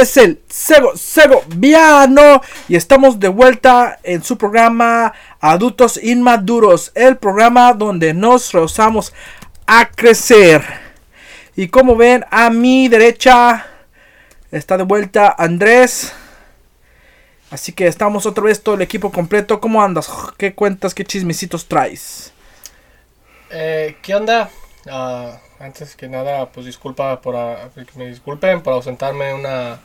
es el Sego Sego Viano y estamos de vuelta en su programa Adultos Inmaduros, el programa donde nos rehusamos a crecer. Y como ven, a mi derecha está de vuelta Andrés. Así que estamos otra vez todo el equipo completo. ¿Cómo andas? ¿Qué cuentas? ¿Qué chismecitos traes? Eh, ¿Qué onda? Ah, antes que nada, pues disculpa por que me disculpen por ausentarme una,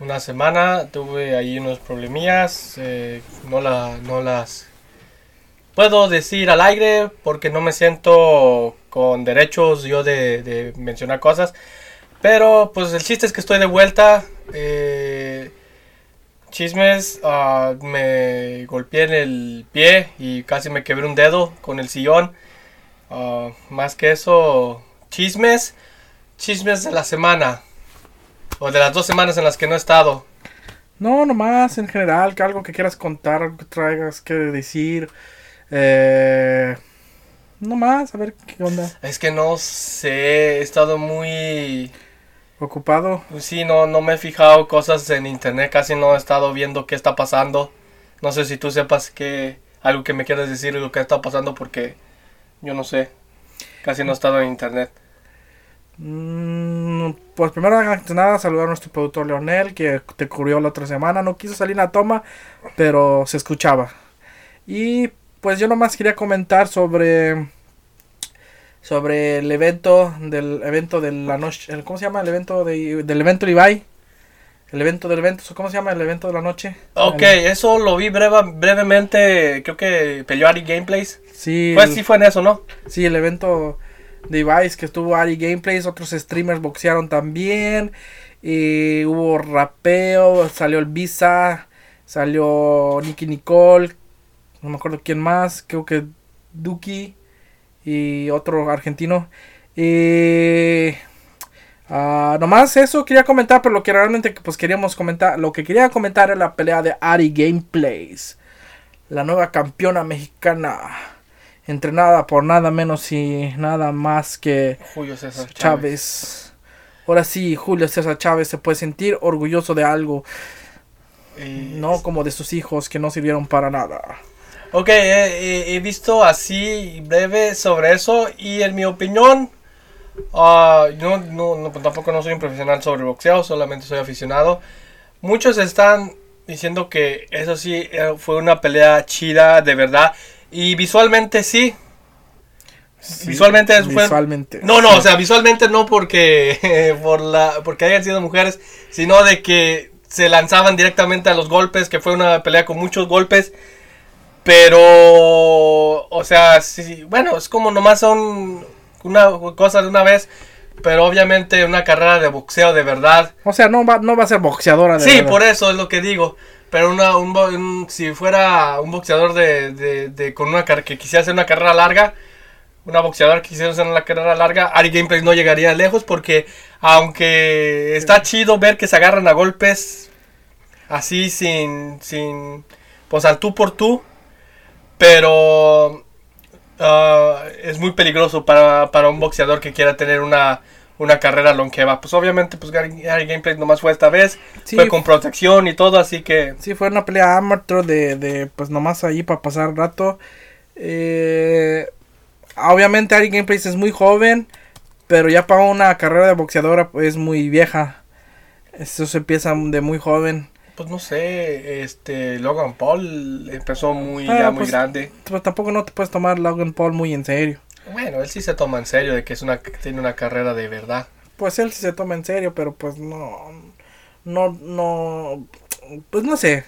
una semana. Tuve ahí unos problemillas. Eh, no, la, no las puedo decir al aire porque no me siento con derechos yo de, mencionar cosas. Pero pues el chiste es que estoy de vuelta. Eh, chismes, ah, me golpeé en el pie y casi me quebré un dedo con el sillón. Ah, más que eso, chismes, chismes de la semana. O de las dos semanas en las que no he estado. No, nomás en general, que algo que quieras contar, algo que traigas que decir. Eh, nomás, a ver qué onda. Es que no sé, he estado muy... ¿Ocupado? Sí, no, no me he fijado cosas en internet, casi no he estado viendo qué está pasando. No sé si tú sepas que algo que me quieras decir lo que está pasando porque yo no sé. Casi no he estado en internet. Mm, pues primero nada saludar a nuestro productor Leonel que te cubrió la otra semana. No quiso salir la toma, pero se escuchaba. Y pues yo nomás quería comentar sobre sobre el evento del evento de la noche, ¿cómo se llama? El evento de, del evento Levi. El evento del evento, ¿cómo se llama el evento de la noche? Ok, eso lo vi brevemente, creo que peleó Ari Gameplays. Sí. Pues sí fue en eso, ¿no? Sí, el evento de Vice que estuvo Ari Gameplays, otros streamers boxearon también. Y hubo rapeo, salió el Visa, salió Nicky Nicole, no me acuerdo quién más, creo que Duki y otro argentino. Y Ah, nomás eso quería comentar, pero lo que realmente pues queríamos comentar, lo que quería comentar es la pelea de Ari Gameplays, la nueva campeona mexicana, entrenada por nada menos y nada más que Julio César Chávez. Chávez. Ahora sí, Julio César Chávez se puede sentir orgulloso de algo, no como de sus hijos que no sirvieron para nada. Ok, he visto así breve sobre eso y en mi opinión Uh, yo no, tampoco no soy un profesional sobre boxeo, solamente soy aficionado. Muchos están diciendo que eso sí eh, fue una pelea chida de verdad. Y visualmente sí. visualmente, visualmente No, no, o sea, visualmente no porque, por la, porque hayan sido mujeres, sino de que se lanzaban directamente a los golpes, que fue una pelea con muchos golpes. Pero, o sea, sí, bueno, es como nomás son una cosa de una vez, pero obviamente una carrera de boxeo de verdad. O sea, no va, no va a ser boxeadora de Sí, por eso es lo que digo. Pero una, un, si fuera un boxeador de, de, con una que quisiera hacer una carrera larga, una boxeadora que quisiera hacer una carrera larga, Ari Gameplays no llegaría lejos porque aunque está chido ver que se agarran a golpes así sin, sin, pues al tú por tú, pero Ah, es muy peligroso para, un boxeador que quiera tener una, una carrera longeva. Pues obviamente, pues Gary, Gameplay nomás fue esta vez. Fue con protección y todo, así que... Sí, fue una pelea amateur de, de pues nomás ahí para pasar rato. Eh, obviamente Ari Gameplay es muy joven, pero ya para una carrera de boxeadora pues, es muy vieja. Eso se empieza de muy joven pues no sé, este Logan Paul empezó muy ah, ya muy pues, grande. Tampoco no te puedes tomar Logan Paul muy en serio. Bueno, él sí se toma en serio de que es una tiene una carrera de verdad. Pues él sí se toma en serio, pero pues no no no pues no sé.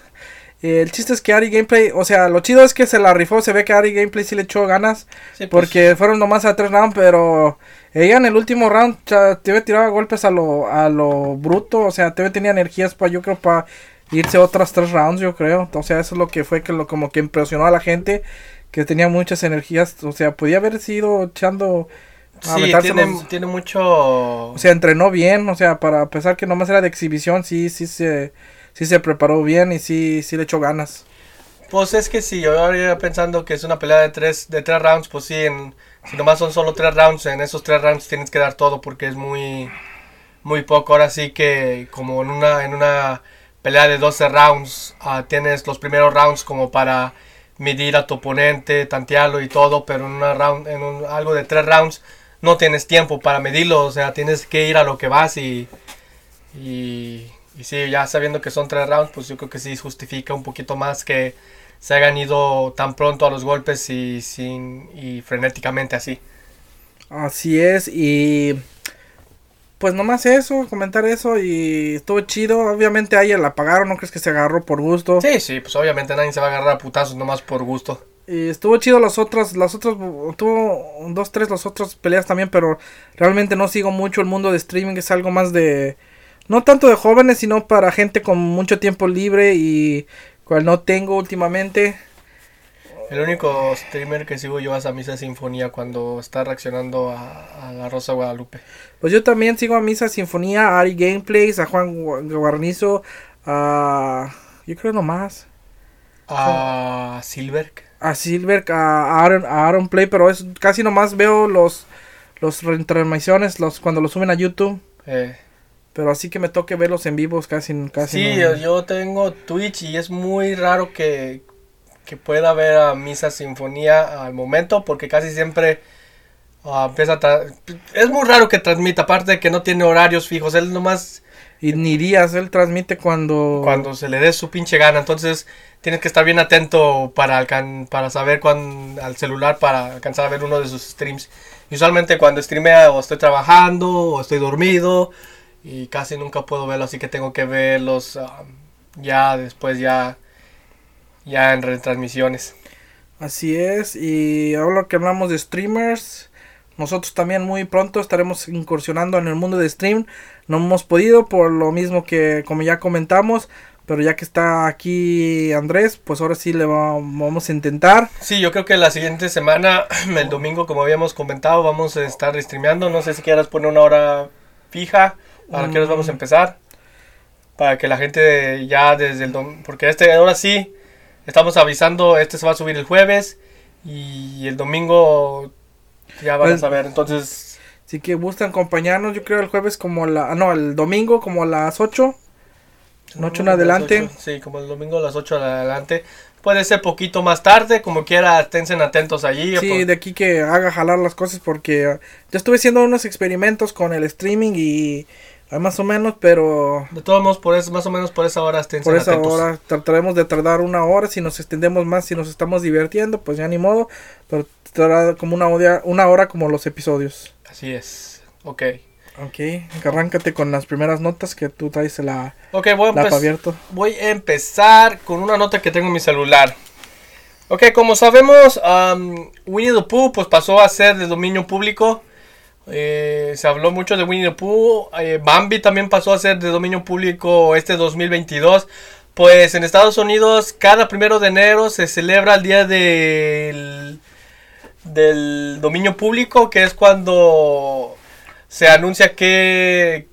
El chiste es que Ari Gameplay, o sea, lo chido es que se la rifó, se ve que Ari Gameplay sí le echó ganas, pues. porque fueron nomás a tres rounds, pero ella en el último round te tiraba golpes a lo, a lo bruto, o sea, te tenía energías para, yo creo, para irse otras tres rounds, yo creo. O sea, eso es lo que fue que lo como que impresionó a la gente, que tenía muchas energías. O sea, podía haber sido echando. sí, tiene, mucho. O sea, entrenó bien, o sea, para pesar que nomás era de exhibición, sí, sí se, sí se preparó bien y sí, sí le echó ganas. Pues es que sí, yo iba pensando que es una pelea de tres, de tres rounds, pues sí, en, si nomás son solo tres rounds, en esos tres rounds tienes que dar todo porque es muy muy poco. Ahora sí que como en una, en una pelea de 12 rounds, ah, tienes los primeros rounds como para medir a tu oponente, tantearlo y todo, pero en, una round, en un, algo de tres rounds no tienes tiempo para medirlo, o sea, tienes que ir a lo que vas y, y, y sí, ya sabiendo que son tres rounds, pues yo creo que sí justifica un poquito más que se hayan ido tan pronto a los golpes y, sin, y frenéticamente así. Así es, y pues nomás eso, comentar eso y estuvo chido. Obviamente a ella la pagaron, no crees que se agarró por gusto. Sí, sí, pues obviamente nadie se va a agarrar a putazos nomás por gusto. Y estuvo chido las otras, las otras, tuvo dos, tres las otras peleas también, pero realmente no sigo mucho el mundo de streaming, es algo más de, no tanto de jóvenes, sino para gente con mucho tiempo libre y cual no tengo últimamente. El único streamer que sigo yo es a Misa Sinfonía cuando está reaccionando a, a la Rosa Guadalupe. Pues yo también sigo a Misa Sinfonía, a Ari Gameplays, a Juan Gua- Guarnizo, a... Yo creo nomás. A Silver. A Silver, a Aaron, a Aaron Play, pero es casi nomás veo los los retransmisiones los cuando los suben a YouTube. Eh, Pero así que me toque verlos en vivos casi casi. sí, no. yo, yo tengo Twitch y es muy raro que, que pueda ver a Misa Sinfonía al momento porque casi siempre ah, empieza a... Es muy raro que transmita, aparte de que no tiene horarios fijos, él nomás Y ni días, él transmite cuando... cuando se le dé su pinche gana, entonces tienes que estar bien atento para, alcan- para saber cuándo al celular para alcanzar a ver uno de sus streams. Y usualmente cuando streamea o estoy trabajando o estoy dormido y casi nunca puedo verlo, así que tengo que verlos ah, ya después ya ya en retransmisiones. Así es, y ahora que hablamos de streamers, nosotros también muy pronto estaremos incursionando en el mundo de stream. No hemos podido por lo mismo que como ya comentamos, pero ya que está aquí Andrés, pues ahora sí le va- vamos a intentar. Sí, yo creo que la siguiente semana, el domingo, como habíamos comentado, vamos a estar streameando. No sé si quieras poner una hora fija para que nos vamos a Mm. empezar. Para que la gente ya desde el domingo. Porque este, ahora sí, estamos avisando. Este se va a subir el jueves. Y el domingo ya van a Pues- saber. Entonces, Así que gustan acompañarnos, yo creo el jueves como la... ah, no, el domingo como a las 8. Noche en adelante. Sí, como el domingo a las 8 en adelante. Puede ser poquito más tarde, como quiera, estén atentos allí. Sí, por- de aquí que haga jalar las cosas porque yo estuve haciendo unos experimentos con el streaming y ah, más o menos, pero de todos modos, por eso, más o menos por esa hora estén por esa atentos. hora trataremos de tardar una hora, si nos extendemos más, si nos estamos divirtiendo, pues ya ni modo, pero tardará como una hora, una hora como los episodios. Así es. Ok. Ok, arráncate con las primeras notas que tú traes la, Ok, voy a, abierto. voy a empezar con una nota que tengo en mi celular. Ok, como sabemos, um, Winnie the Pooh pues, pasó a ser de dominio público. Eh, se habló mucho de Winnie the Pooh. Eh, Bambi también pasó a ser de dominio público este 2022. Pues en Estados Unidos, cada primero de enero se celebra el día del, del dominio público, que es cuando se anuncia que,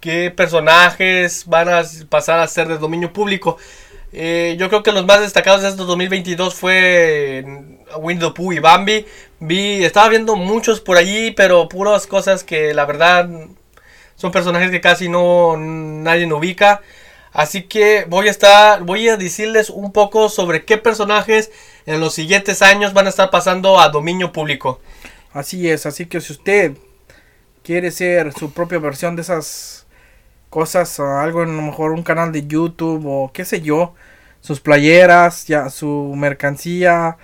qué personajes van a pasar a ser de dominio público. Eh, yo creo que los más destacados de este 2022 fue Winnie the Pooh y Bambi. Vi, estaba viendo muchos por allí, pero puras cosas que la verdad son personajes que casi no nadie ubica. Así que voy a estar, voy a decirles un poco sobre qué personajes en los siguientes años van a estar pasando a dominio público. Así es, así que si usted quiere ser su propia versión de esas cosas, algo a lo mejor un canal de YouTube o qué sé yo, sus playeras, ya su mercancía,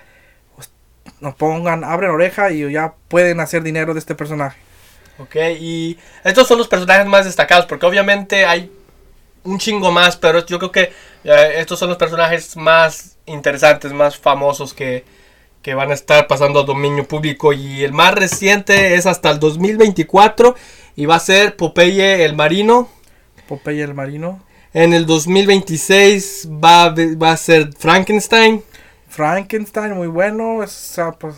nos pongan, abren oreja y ya pueden hacer dinero de este personaje. Ok, y estos son los personajes más destacados, porque obviamente hay un chingo más, pero yo creo que eh, estos son los personajes más interesantes, más famosos que, que van a estar pasando a dominio público. Y el más reciente es hasta el 2024 y va a ser Popeye el Marino. Popeye el Marino, En el 2026 va, va a ser Frankenstein. Frankenstein, muy bueno, esa, pues,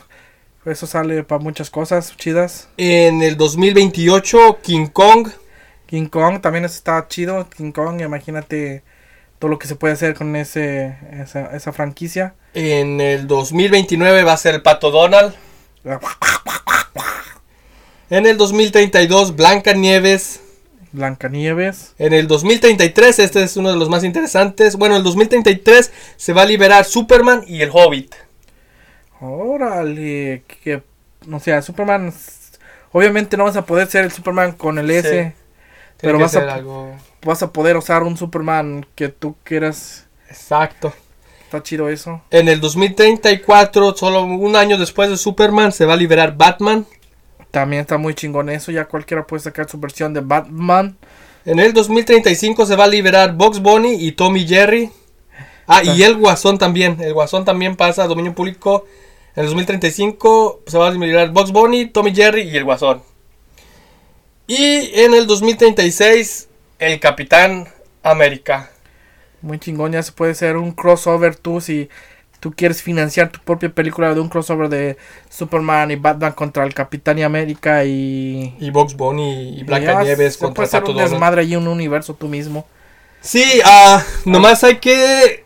eso sale para muchas cosas chidas. En el 2028 King Kong. King Kong también está chido, King Kong, imagínate todo lo que se puede hacer con ese, esa, esa franquicia. En el 2029 va a ser el Pato Donald. En el 2032 Blanca Nieves. Blancanieves. En el 2033, este es uno de los más interesantes. Bueno, en el 2033 se va a liberar Superman y el Hobbit. Órale, que, o sea, Superman, obviamente no vas a poder ser el Superman con el S, pero vas a, algo vas a poder usar un Superman que tú quieras. exacto. Está chido eso. En el 2034, solo un año después de Superman, se va a liberar Batman. También está muy chingón eso, ya cualquiera puede sacar su versión de Batman. En el 2035 se va a liberar Box Bunny y Tommy Jerry. Ah, y el Guasón también. El Guasón también pasa a dominio público. En el 2035 se va a liberar Box Bunny, Tommy Jerry y el Guasón. Y en el 2036 el Capitán América. Muy chingón, ya se puede hacer un crossover tú si tú quieres financiar tu propia película de un crossover de Superman y Batman contra el Capitán y América y... Y Box Bunny y Blancanieves contra puede Pato un desmadre ahí en un universo tú mismo. Sí, ah, nomás hay que...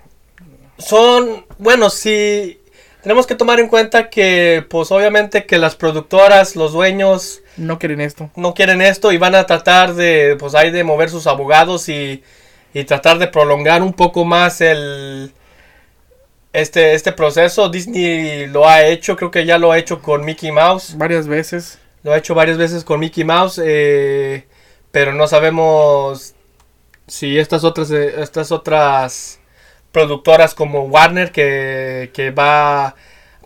Son, bueno, sí, tenemos que tomar en cuenta que, pues obviamente que las productoras, los dueños, No quieren esto. no quieren esto y van a tratar de, pues hay de mover sus abogados y, y tratar de prolongar un poco más el, este, este proceso. Disney lo ha hecho, creo que ya lo ha hecho con Mickey Mouse. Varias veces. Lo ha hecho varias veces con Mickey Mouse, eh, pero no sabemos si estas otras, eh, estas otras productoras como Warner que, que va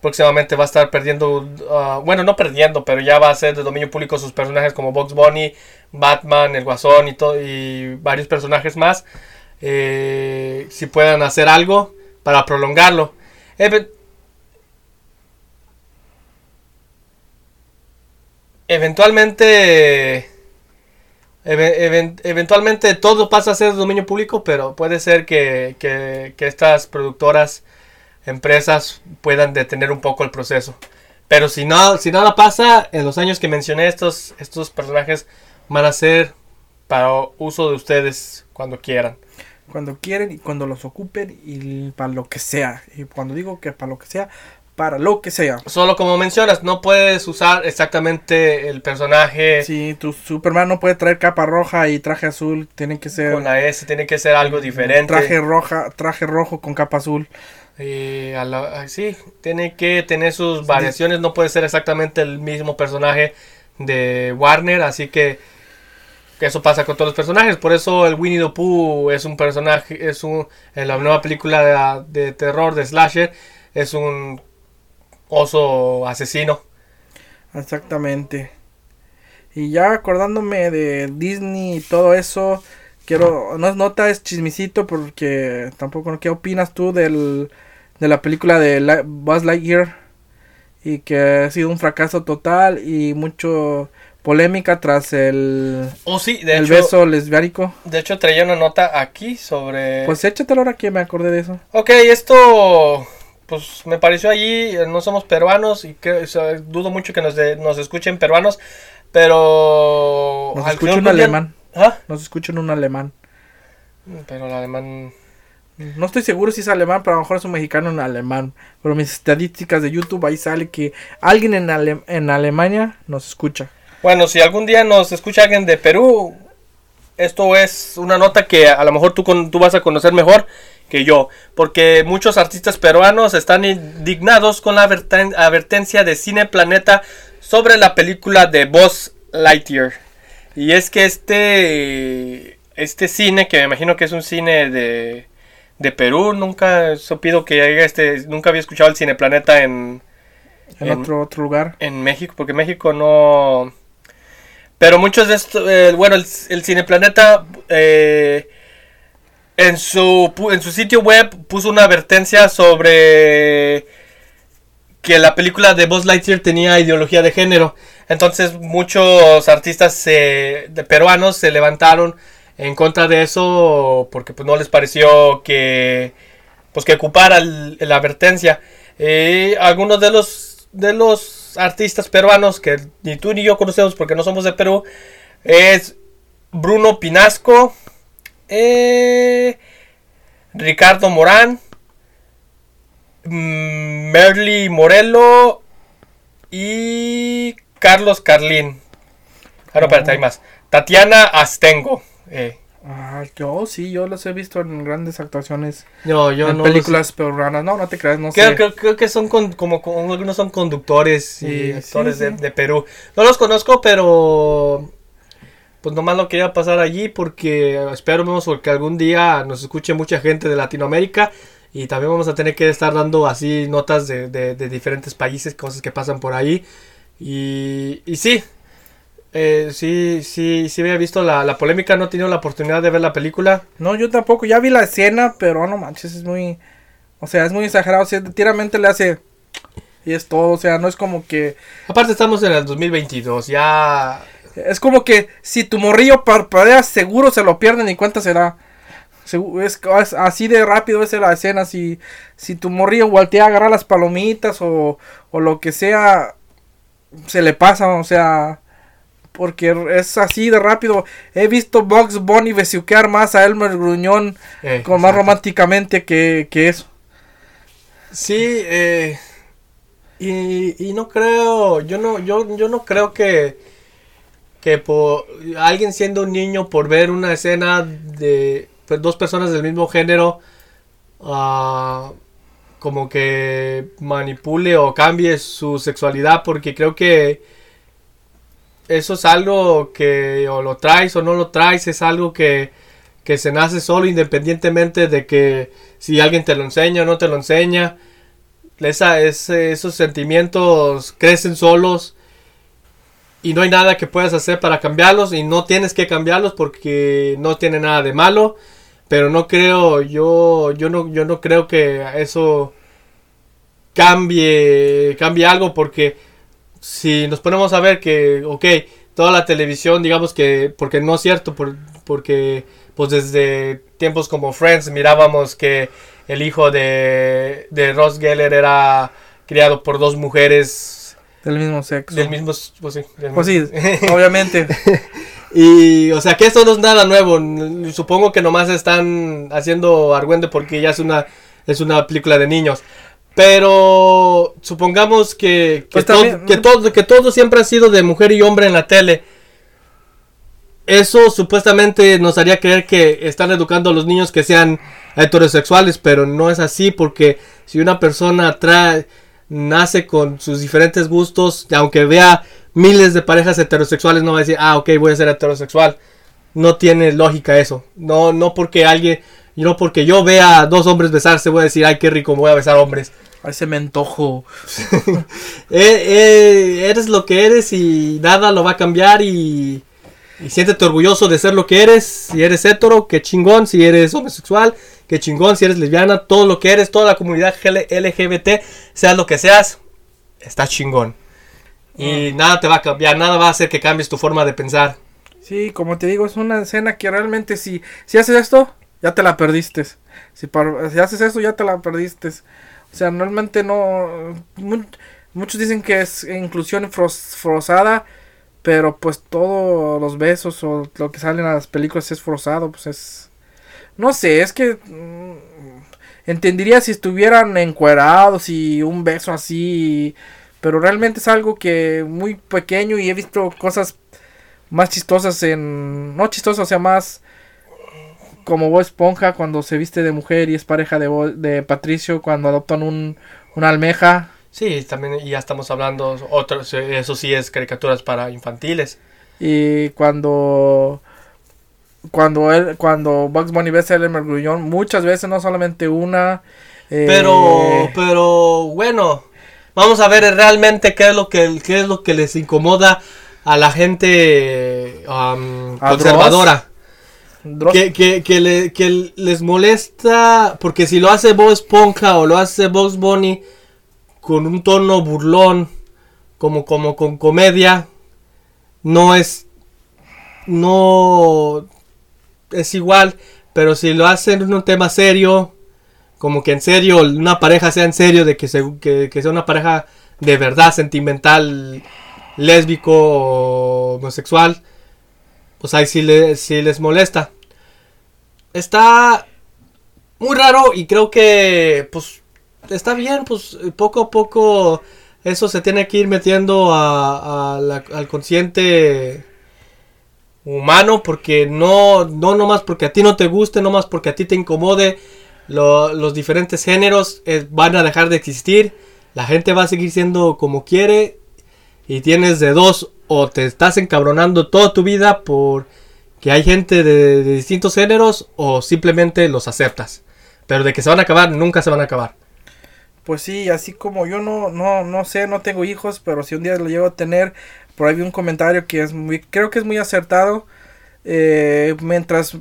próximamente va a estar perdiendo, ah, bueno, no perdiendo, pero ya va a ser de dominio público sus personajes como Box Bunny, Batman, el Guasón y, y varios personajes más, eh, si puedan hacer algo para prolongarlo. Even- eventualmente eve- even- eventualmente todo pasa a ser dominio público pero puede ser que, que- que estas productoras empresas puedan detener un poco el proceso pero si no si nada pasa en los años que mencioné estos estos personajes van a ser para uso de ustedes cuando quieran Cuando quieren y cuando los ocupen y para lo que sea. Y cuando digo que para lo que sea, para lo que sea. solo como mencionas no puedes usar exactamente el personaje Si tu Superman no puede traer capa roja y traje azul, tiene que ser con la S tiene que ser algo diferente traje roja, traje rojo con capa azul. Eh, a la- sí, tiene que tener sus variaciones, no puede ser exactamente el mismo personaje de Warner, así que, eso pasa con todos los personajes, por eso el Winnie the Pooh es un personaje, es un, en la nueva película de, terror de Slasher, es un oso asesino. Exactamente. Y ya acordándome de Disney y todo eso, quiero, no es nota, es chismicito porque tampoco, ¿qué opinas tú del, de la película de Buzz Lightyear? Y que ha sido un fracaso total y mucho polémica tras el, Oh sí, de el hecho, beso lesbiánico. de hecho traía una nota aquí sobre... Pues échatelo ahora que me acordé de eso. Ok, esto pues me pareció allí, eh, no somos peruanos y que, o sea, dudo mucho que nos, de- nos escuchen peruanos, pero... Nos escucha un alemán. ¿Ah? Nos escuchan un alemán. Pero el alemán... No estoy seguro si es alemán, pero a lo mejor es un mexicano en alemán. Pero mis estadísticas de YouTube ahí sale que alguien en, Ale- en Alemania nos escucha. Bueno, si algún día nos escucha alguien de Perú, esto es una nota que a lo mejor tú, tú vas a conocer mejor que yo, porque muchos artistas peruanos están indignados con la adverten- advertencia de Cine Planeta sobre la película de Buzz Lightyear. Y es que este este cine, que me imagino que es un cine de, de Perú, nunca pido que haya este, nunca había escuchado el Cine Planeta en, En, En- otro otro lugar. en México, porque México no... Pero muchos de estos, eh, bueno, el, Cineplaneta eh, en, su, en su sitio web puso una advertencia sobre que la película de Buzz Lightyear tenía ideología de género. Entonces muchos artistas eh, peruanos se levantaron en contra de eso porque pues no les pareció que pues que ocupara la advertencia. Eh, algunos de los de los artistas peruanos que ni tú ni yo conocemos porque no somos de Perú es Bruno Pinasco, eh, Ricardo Morán, mm, Merly Morello y Carlos Carlín. Ah, no, espérate, hay más. Tatiana Astengo. Eh, Ah, yo sí, yo los he visto en grandes actuaciones. yo en no. películas peruanas. No, no te creas, no Creo, sé. creo, creo que son con- como, algunos son conductores Sí, y actores sí, de, sí. de Perú. No los conozco, pero pues nomás lo quería pasar allí porque esperamos que algún día nos escuche mucha gente de Latinoamérica y también vamos a tener que estar dando así notas de, de- de diferentes países, cosas que pasan por ahí. Y, y sí, eh, sí, sí, sí había visto la, la polémica, no he tenido la oportunidad de ver la película. No, yo tampoco. Ya vi la escena, pero no manches, es muy. O sea, es muy exagerado. O sea, tiramente le hace. Y es todo. O sea, no es como que. Aparte estamos en el 2022, ya... Es como que si tu morrillo parpadea, seguro se lo pierden y cuenta será. Es, es así de rápido es la escena. Si, si tu morrillo voltea a agarrar las palomitas o, o lo que sea, se le pasa. O sea, porque es así de rápido. He visto Bugs Bunny besuquear más a Elmer Gruñón eh, con más románticamente que, que eso. Sí, eh, y, y no creo, yo no, yo, yo no creo que, que por alguien siendo un niño por ver una escena de pues, dos personas del mismo género, ah, como que manipule o cambie su sexualidad, porque creo que eso es algo que o lo traes o no lo traes, es algo que, que se nace solo independientemente de que si alguien te lo enseña o no te lo enseña. Esa, esos sentimientos crecen solos y no hay nada que puedas hacer para cambiarlos y no tienes que cambiarlos porque no tiene nada de malo. Pero no creo, yo, yo no, yo no creo que eso cambie, cambie algo porque si nos ponemos a ver que, ok, toda la televisión, digamos que, porque no es cierto, por- porque pues desde tiempos como Friends mirábamos que el hijo de, de Ross Geller era criado por dos mujeres Del mismo sexo. del mismo, pues sí, del Pues sí, obviamente. y, o sea, que esto no es nada nuevo. Supongo que nomás están haciendo argüende porque ya es una, es una película de niños. Pero supongamos que, que, Pues todo, también- que, todo, que todo siempre ha sido de mujer y hombre en la tele. Eso supuestamente nos haría creer que están educando a los niños que sean heterosexuales, pero no es así porque si una persona trae, nace con sus diferentes gustos, aunque vea miles de parejas heterosexuales, no va a decir, ah, ok, voy a ser heterosexual. No tiene lógica eso. No, no porque alguien, no porque yo vea a dos hombres besarse, voy a decir, ay, qué rico, voy a besar hombres. Ay, se me antojo. Eh, eh, eres lo que eres y nada lo va a cambiar y, y siéntete orgulloso de ser lo que eres. Si eres hetero, qué chingón. Si eres homosexual, qué chingón. Si eres lesbiana, todo lo que eres, toda la comunidad LGBT, seas lo que seas, está chingón. Y nada te va a cambiar, nada va a hacer que cambies tu forma de pensar. Sí, como te digo, es una escena que realmente si, si haces esto, ya te la perdiste. Si haces eso, ya te la perdiste. O sea, realmente no... mu- muchos dicen que es inclusión forzada, pero pues todos los besos o lo que salen a las películas es forzado, pues es... No sé, es que... mm, entendería si estuvieran encuerados y un beso así, pero realmente es algo que muy pequeño y he visto cosas más chistosas en... No chistosas, o sea, más como Bob Esponja cuando se viste de mujer y es pareja de, Bo- de Patricio cuando adoptan un, una almeja. Sí, también ya estamos hablando, otros, eso sí es caricaturas para infantiles. Y cuando cuando él cuando Bugs Bunny besa a Elmer Grullón muchas veces no solamente una eh, Pero, pero bueno, vamos a ver realmente qué es lo que, qué es lo que les incomoda a la gente um, ¿A conservadora. Que, que, que, le- que les molesta, porque si lo hace Bob Esponja o lo hace Bugs Bunny con un tono burlón, como, como con comedia, no es, no es igual, pero si lo hacen en un tema serio, como que en serio, una pareja sea en serio, de que, se, que, que sea una pareja de verdad sentimental, lésbico homosexual, pues ahí sí, le- sí les molesta. Está muy raro y creo que pues está bien, pues poco a poco eso se tiene que ir metiendo al consciente humano, porque no, no nomás porque a ti no te guste, no más porque a ti te incomode, los diferentes géneros eh, van a dejar de existir, la gente va a seguir siendo como quiere y tienes de dos o te estás encabronando toda tu vida por que hay gente de, distintos géneros o simplemente los aceptas. Pero de que se van a acabar, nunca se van a acabar. Pues sí, así como yo no, no, no sé, no tengo hijos, pero si un día lo llego a tener, por ahí vi un comentario que es muy, creo que es muy acertado. Eh, mientras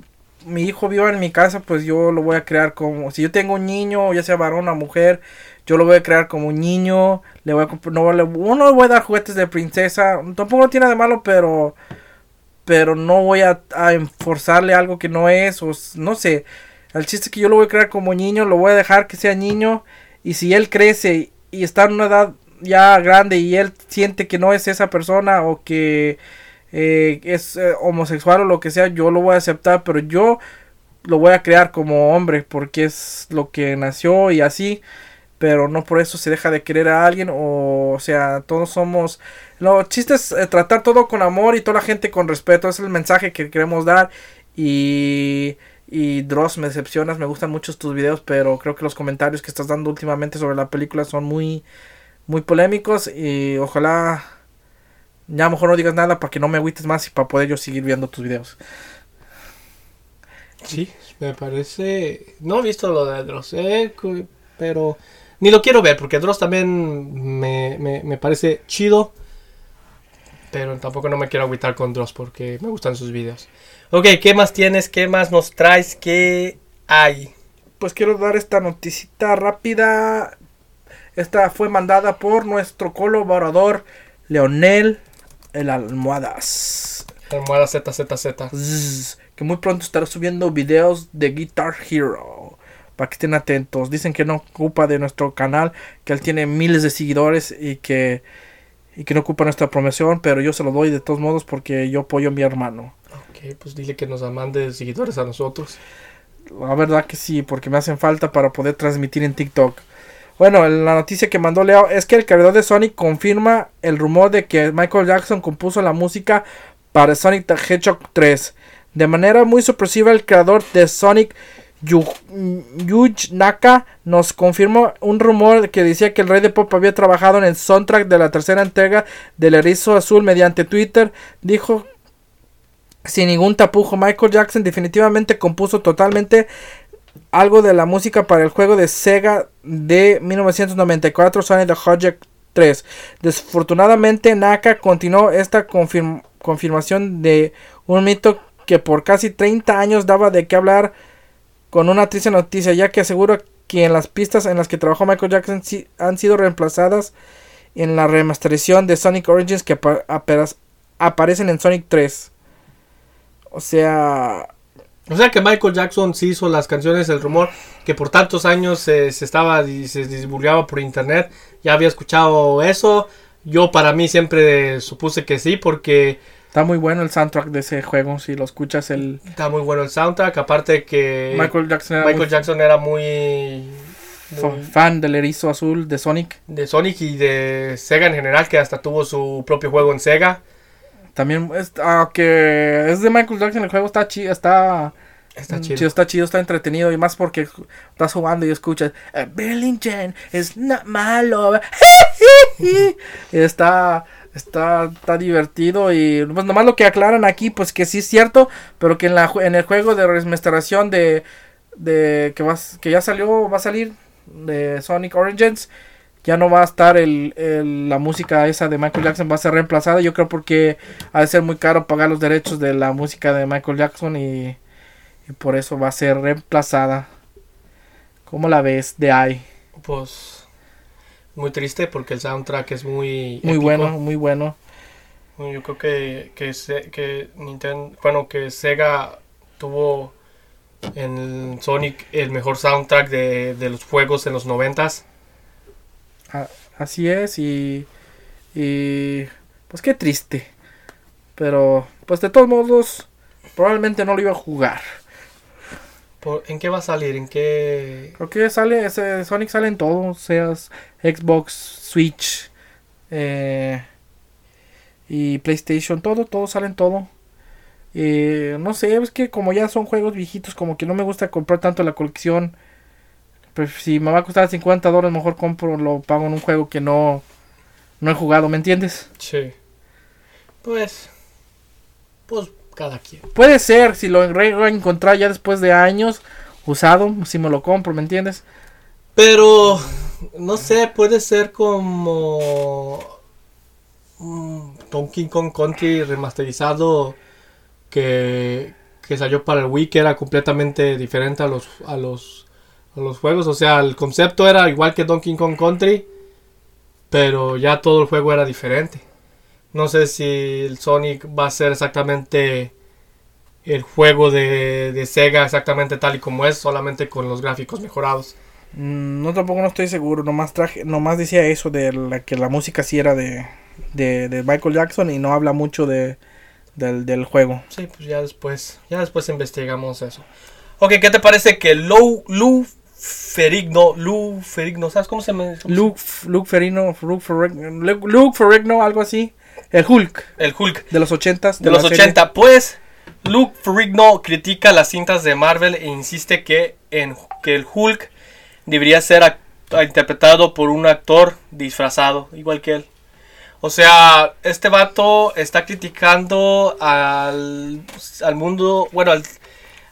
mi hijo viva en mi casa, pues yo lo voy a crear como, si yo tengo un niño, ya sea varón o mujer, yo lo voy a crear como un niño, le voy a no le, uno le voy a dar juguetes de princesa, tampoco tiene de malo, pero pero no voy a, a enforzarle algo que no es, o no sé. El chiste es que yo lo voy a crear como niño, lo voy a dejar que sea niño, y si él crece y está en una edad ya grande y él siente que no es esa persona o que eh, es eh, homosexual o lo que sea, yo lo voy a aceptar, pero yo lo voy a crear como hombre porque es lo que nació y así, pero no por eso se deja de querer a alguien o, o sea, todos somos... Lo chiste es eh, tratar todo con amor y toda la gente con respeto, es el mensaje que queremos dar y... Y Dross, me decepcionas, me gustan mucho tus videos, pero creo que los comentarios que estás dando últimamente sobre la película son muy, muy polémicos y ojalá ya mejor no digas nada para que no me agüites más y para poder yo seguir viendo tus videos. Sí, me parece... No he visto lo de Dross, eh, pero ni lo quiero ver porque Dross también me, me, me parece chido. Pero tampoco no me quiero agüitar con Dross porque me gustan sus videos. Ok, ¿qué más tienes? ¿Qué más nos traes? ¿Qué hay? Pues quiero dar esta noticita rápida. Esta fue mandada por nuestro colaborador Leonel el Almohadas. Almohada ZZZ. que muy pronto estará subiendo videos de Guitar Hero. Para que estén atentos. Dicen que no ocupa de nuestro canal. Que él tiene miles de seguidores y que, y que no ocupa nuestra promoción. Pero yo se lo doy de todos modos porque yo apoyo a mi hermano. Ok, pues dile que nos mande seguidores a nosotros. La verdad que sí, porque me hacen falta para poder transmitir en TikTok. Bueno, la noticia que mandó Leo es que el creador de Sonic confirma el rumor de que Michael Jackson compuso la música para Sonic the Hedgehog 3. De manera muy sorpresiva, el creador de Sonic, Yuji Naka, nos confirmó un rumor que decía que el rey de pop había trabajado en el soundtrack de la tercera entrega del Erizo Azul mediante Twitter. Dijo sin ningún tapujo, Michael Jackson definitivamente compuso totalmente algo de la música para el juego de Sega de 1994 Sonic the Hedgehog 3. Desafortunadamente Naka continuó esta confirmación de un mito que por casi 30 años daba de qué hablar con una triste noticia ya que asegura que en las pistas en las que trabajó Michael Jackson han sido reemplazadas en la remasterización de Sonic Origins que aparecen en Sonic 3. O sea, o sea que Michael Jackson sí hizo las canciones, el rumor que por tantos años se estaba y se divulgaba por internet. Ya había escuchado eso. Yo para mí siempre supuse que sí porque... Está muy bueno el soundtrack de ese juego, si lo escuchas el... Está muy bueno el soundtrack, aparte que... Michael Jackson era Michael muy... Jackson era muy... Fan del erizo azul de Sonic. De Sonic y de Sega en general, que hasta tuvo su propio juego en Sega. También, es, aunque es de Michael Jackson, el juego está chido, está... Está chido. Está chido, está entretenido y más porque estás jugando y escuchas eh, Burlington es malo. está, está, está divertido y pues nomás lo que aclaran aquí pues que sí es cierto, pero que en, la, en el juego de remasteración de, de que, vas, que ya salió, va a salir de Sonic Origins ya no va a estar el, la música esa de Michael Jackson, va a ser reemplazada. Yo creo porque ha de ser muy caro pagar los derechos de la música de Michael Jackson y, por eso va a ser reemplazada. ¿Cómo la ves de ahí? Pues muy triste porque el soundtrack es muy... Muy bueno, muy bueno. Yo creo que, que, que Nintendo, bueno, que Sega tuvo en Sonic el mejor soundtrack de, de los juegos en los noventas así es y, y pues qué triste. Pero pues de todos modos probablemente no lo iba a jugar. ¿En qué va a salir? ¿En qué? Creo que sale, ese Sonic sale en todo, seas Xbox, Switch eh, y PlayStation, todo, todo sale en todo. Eh, no sé, es que como ya son juegos viejitos, como que no me gusta comprar tanto la colección. Pues si me va a costar 50 dólares, mejor compro, lo pago en un juego que no, no he jugado, ¿me entiendes? Sí. Pues. Pues cada quien. Puede ser, si lo encontrar ya después de años usado, si me lo compro, ¿me entiendes? Pero, no sé, puede ser como mm, Donkey Kong Country remasterizado que, que salió para el Wii, que era completamente diferente a los, a los, a los juegos. O sea, el concepto era igual que Donkey Kong Country, pero ya todo el juego era diferente. No sé si el Sonic va a ser exactamente el juego de, de Sega, exactamente tal y como es, solamente con los gráficos mejorados. Mm, No, tampoco no estoy seguro. Nomás traje, nomás decía eso de la, que la música sí era de, de, de Michael Jackson y no habla mucho de, del, del juego. Sí, pues ya después, ya después investigamos eso. Ok, ¿qué te parece que Lou, Lou Ferrigno, Lou Ferrigno, ¿sabes cómo se llama? Luke, Luke Ferrino, Luke Ferrigno, Luke Luke Ferrigno, algo así. El Hulk El Hulk. de los ochentas. De los la serie. 80, pues Luke Ferrigno critica las cintas de Marvel e insiste que, en, que el Hulk debería ser interpretado por un actor disfrazado, igual que él. O sea, este vato está criticando al, al mundo, bueno, al,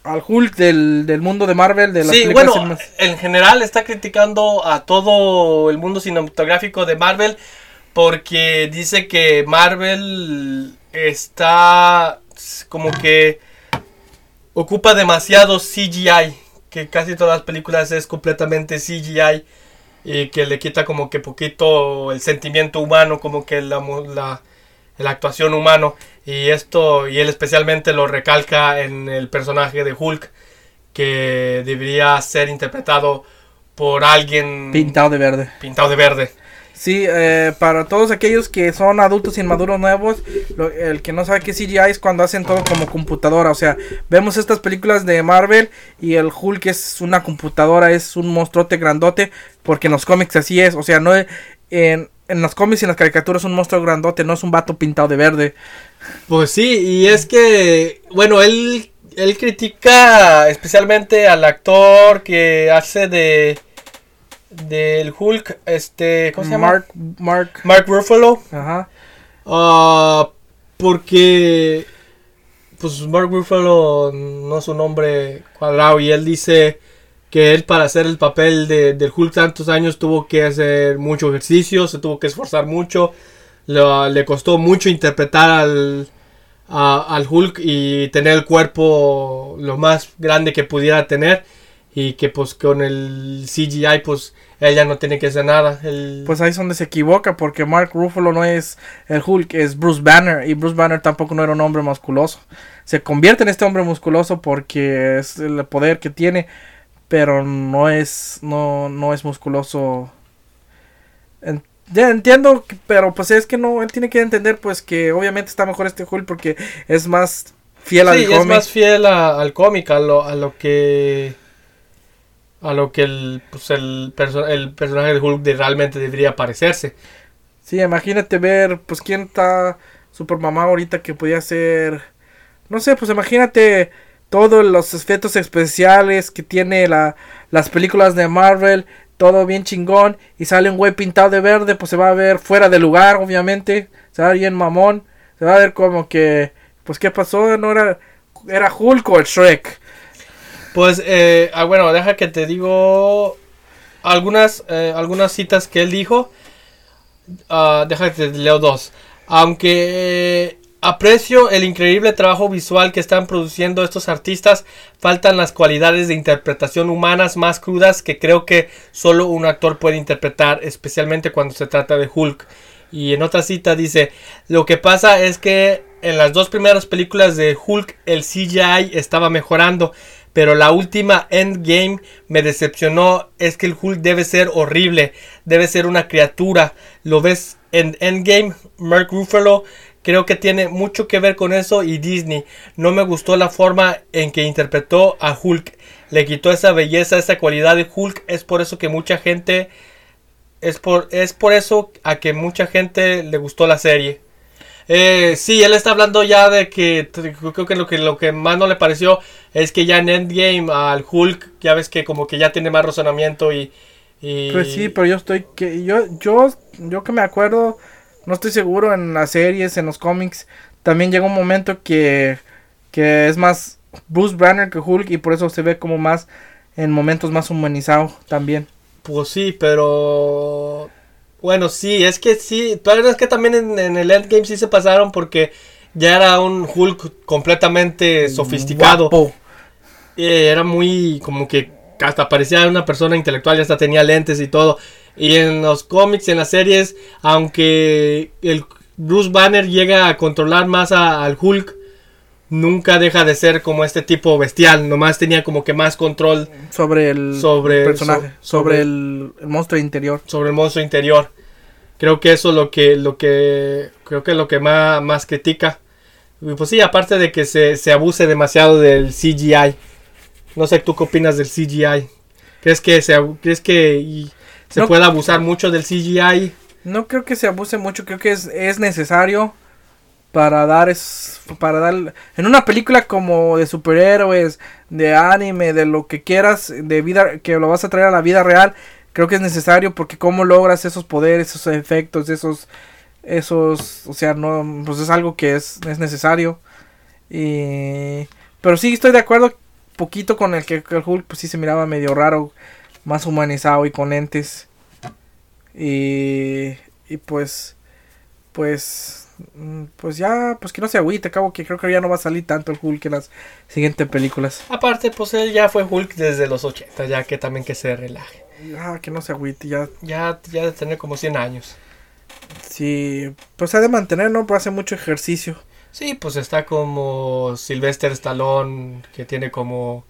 Al Hulk del, del mundo de Marvel, de las sí, películas bueno, en general está criticando a todo el mundo cinematográfico de Marvel porque dice que Marvel está como que ocupa demasiado CGI, que casi todas las películas es completamente CGI y que le quita como que poquito el sentimiento humano, como que la, la, la actuación humano y esto y él especialmente lo recalca en el personaje de Hulk que debería ser interpretado por alguien pintado de verde. pintado de verde. Sí, eh, para todos aquellos que son adultos inmaduros nuevos, lo- el que no sabe qué CGI es cuando hacen todo como computadora. O sea, vemos estas películas de Marvel y el Hulk es una computadora, es un monstruote grandote, porque en los cómics así es. O sea, no en, en los cómics y en las caricaturas es un monstruo grandote, no es un vato pintado de verde. Pues sí, y es que, bueno, él, él critica especialmente al actor que hace de del Hulk, este, ¿cómo se llama? Mark, Mark, Mark Ruffalo. ajá. Ah, porque pues Mark Ruffalo no es un hombre cuadrado y él dice que él para hacer el papel de, del Hulk tantos años tuvo que hacer mucho ejercicio, se tuvo que esforzar mucho, le costó mucho interpretar al, a- al Hulk y tener el cuerpo lo más grande que pudiera tener y que pues con el CGI pues ella no tiene que hacer nada. Pues ahí es donde se equivoca, porque Mark Ruffalo no es el Hulk, es Bruce Banner. Y Bruce Banner tampoco no era un hombre musculoso. Se convierte en este hombre musculoso porque es el poder que tiene, pero no es, no, no es musculoso. En- ya entiendo, pero pues es que no, él tiene que entender pues que obviamente está mejor este Hulk porque es más fiel al Sí, es cómic. más fiel a- al cómic, a lo, a lo que a lo que el, pues el, perso- el personaje de Hulk de- realmente debería parecerse. Sí, imagínate ver, pues, quién está super mamá ahorita que podía ser. No sé, pues imagínate todos los efectos especiales que tiene la, las películas de Marvel, todo bien chingón, y sale un güey pintado de verde, pues se va a ver fuera de lugar, obviamente, se va a ver bien mamón, se va a ver como que, pues, ¿qué pasó? No era, era Hulk o el Shrek. Pues, eh, ah, bueno, deja que te digo algunas, eh, algunas citas que él dijo. Ah, deja que te leo dos. Aunque eh, aprecio el increíble trabajo visual que están produciendo estos artistas, faltan las cualidades de interpretación humanas más crudas que creo que solo un actor puede interpretar, especialmente cuando se trata de Hulk. Y en otra cita dice, lo que pasa es que en las dos primeras películas de Hulk el CGI estaba mejorando, pero la última Endgame me decepcionó. Es que el Hulk debe ser horrible, debe ser una criatura. Lo ves en Endgame, Mark Ruffalo. Creo que tiene mucho que ver con eso y Disney. No me gustó la forma en que interpretó a Hulk. Le quitó esa belleza, esa cualidad de Hulk. Es por eso que mucha gente... Es por, es por eso a que mucha gente le gustó la serie. Eh, sí, él está hablando ya de que creo que lo que lo que más no le pareció es que ya en Endgame al Hulk ya ves que como que ya tiene más razonamiento y, y... Pues sí, pero yo estoy que yo yo yo que me acuerdo, no estoy seguro en las series, en los cómics, también llega un momento que que es más Bruce Banner que Hulk y por eso se ve como más en momentos más humanizado también. Pues sí, pero bueno, sí, es que sí, pero es que también en, el Endgame sí se pasaron porque ya era un Hulk completamente sofisticado. Y era muy como que hasta parecía una persona intelectual, ya hasta tenía lentes y todo. Y en los cómics, en las series, aunque el Bruce Banner llega a controlar más al Hulk, nunca deja de ser como este tipo bestial, nomás tenía como que más control sobre el sobre, personaje, sobre, el, monstruo interior. Sobre el monstruo interior. Creo que eso es lo que, lo que, creo que es lo que más, más critica. Y pues sí, aparte de que se, se abuse demasiado del CGI. No sé, ¿tú qué opinas del CGI? ¿Crees que se, crees que se puede abusar mucho del CGI? No creo que se abuse mucho, creo que es, es necesario para dar es para dar en una película como de superhéroes, de anime, de lo que quieras, de vida que lo vas a traer a la vida real, creo que es necesario porque cómo logras esos poderes, esos efectos, esos esos, o sea, no pues es algo que es, es necesario. Y pero sí estoy de acuerdo poquito con el que el Hulk pues sí se miraba medio raro, más humanizado y con lentes. Y y pues pues pues ya, pues que no se agüite, acabo que creo que ya no va a salir tanto el Hulk en las siguientes películas. Aparte, pues él ya fue Hulk desde los 80, ya que también que se relaje. Ah, que no se agüite, ya. Ya, ya de tener como 100 años. Sí, pues ha de mantener, ¿no? Pues hace mucho ejercicio. Sí, pues está como Sylvester Stallone, que tiene como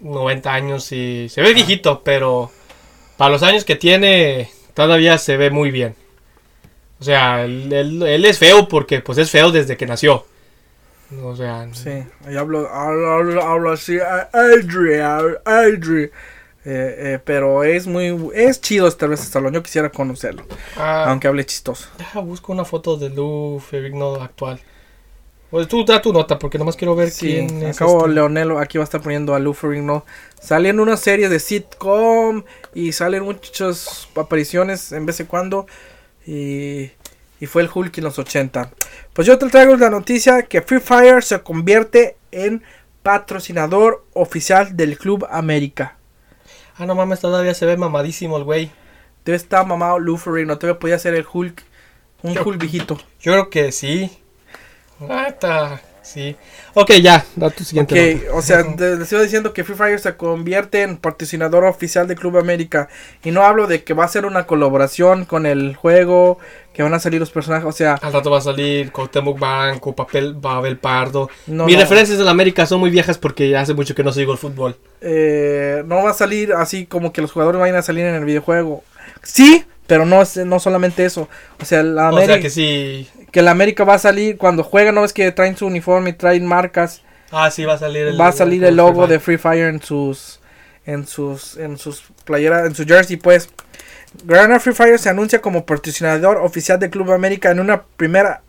90 años y se ve viejito, pero para los años que tiene, todavía se ve muy bien. O sea, él, es feo porque pues es feo desde que nació. O sea... Sí, y hablo, hablo, así, Adri, Adri. Eh, eh, pero es muy es chido esta vez Stallone yo quisiera conocerlo ah. aunque hable chistoso deja busco una foto de Lou Ferrigno actual pues tú da tu nota porque nomás quiero ver quién es acabo este. Leonelo aquí va a estar poniendo a Lou Ferrigno sale en una serie de sitcom y salen muchas apariciones en vez de cuando y, fue el Hulk en los 80. Pues yo te traigo la noticia que Free Fire se convierte en patrocinador oficial del Club América. Ah, no mames, todavía se ve mamadísimo el güey. Debe estar mamado Luffy, no te podía ser el Hulk. Un Hulk viejito. Yo creo que sí. Está. Sí. Ok, ya, da tu siguiente. o sea, les iba diciendo que Free Fire se convierte en patrocinador oficial de Club América. Y no hablo de que va a ser una colaboración con el juego, que van a salir los personajes, o sea... Al rato va a salir Cuauhtémoc Banco, Papel, Babel Pardo. Mis referencias de la América son muy viejas porque hace mucho que no sigo el fútbol. Eh, no va a salir así como que los jugadores vayan a salir en el videojuego. Sí, pero no, no solamente eso. O sea, la América... O sea que sí que la América va a salir cuando juega, no es que traen su uniforme y traen marcas. Ah, sí, va a salir el, va a salir el logo de Free Fire en sus en sus en sus playeras, en su jersey, pues. Granada Free Fire se anuncia como patrocinador oficial de Club América en una primera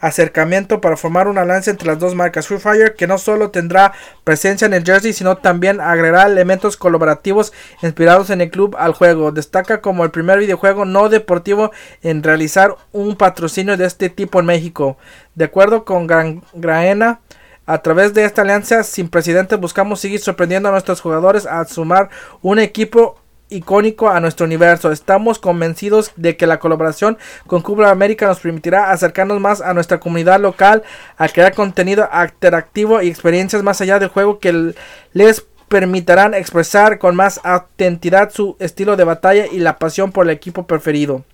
acercamiento para formar una lanza entre las dos marcas. Free Fire, que no solo tendrá presencia en el jersey, sino también agregará elementos colaborativos inspirados en el club al juego. Destaca como el primer videojuego no deportivo en realizar un patrocinio de este tipo en México. De acuerdo con Gran Graena, a través de esta alianza sin precedentes buscamos seguir sorprendiendo a nuestros jugadores a sumar un equipo icónico a nuestro universo. Estamos convencidos de que la colaboración con Cuba América nos permitirá acercarnos más a nuestra comunidad local, a crear contenido interactivo y experiencias más allá del juego que les permitirán expresar con más autenticidad su estilo de batalla y la pasión por el equipo preferido.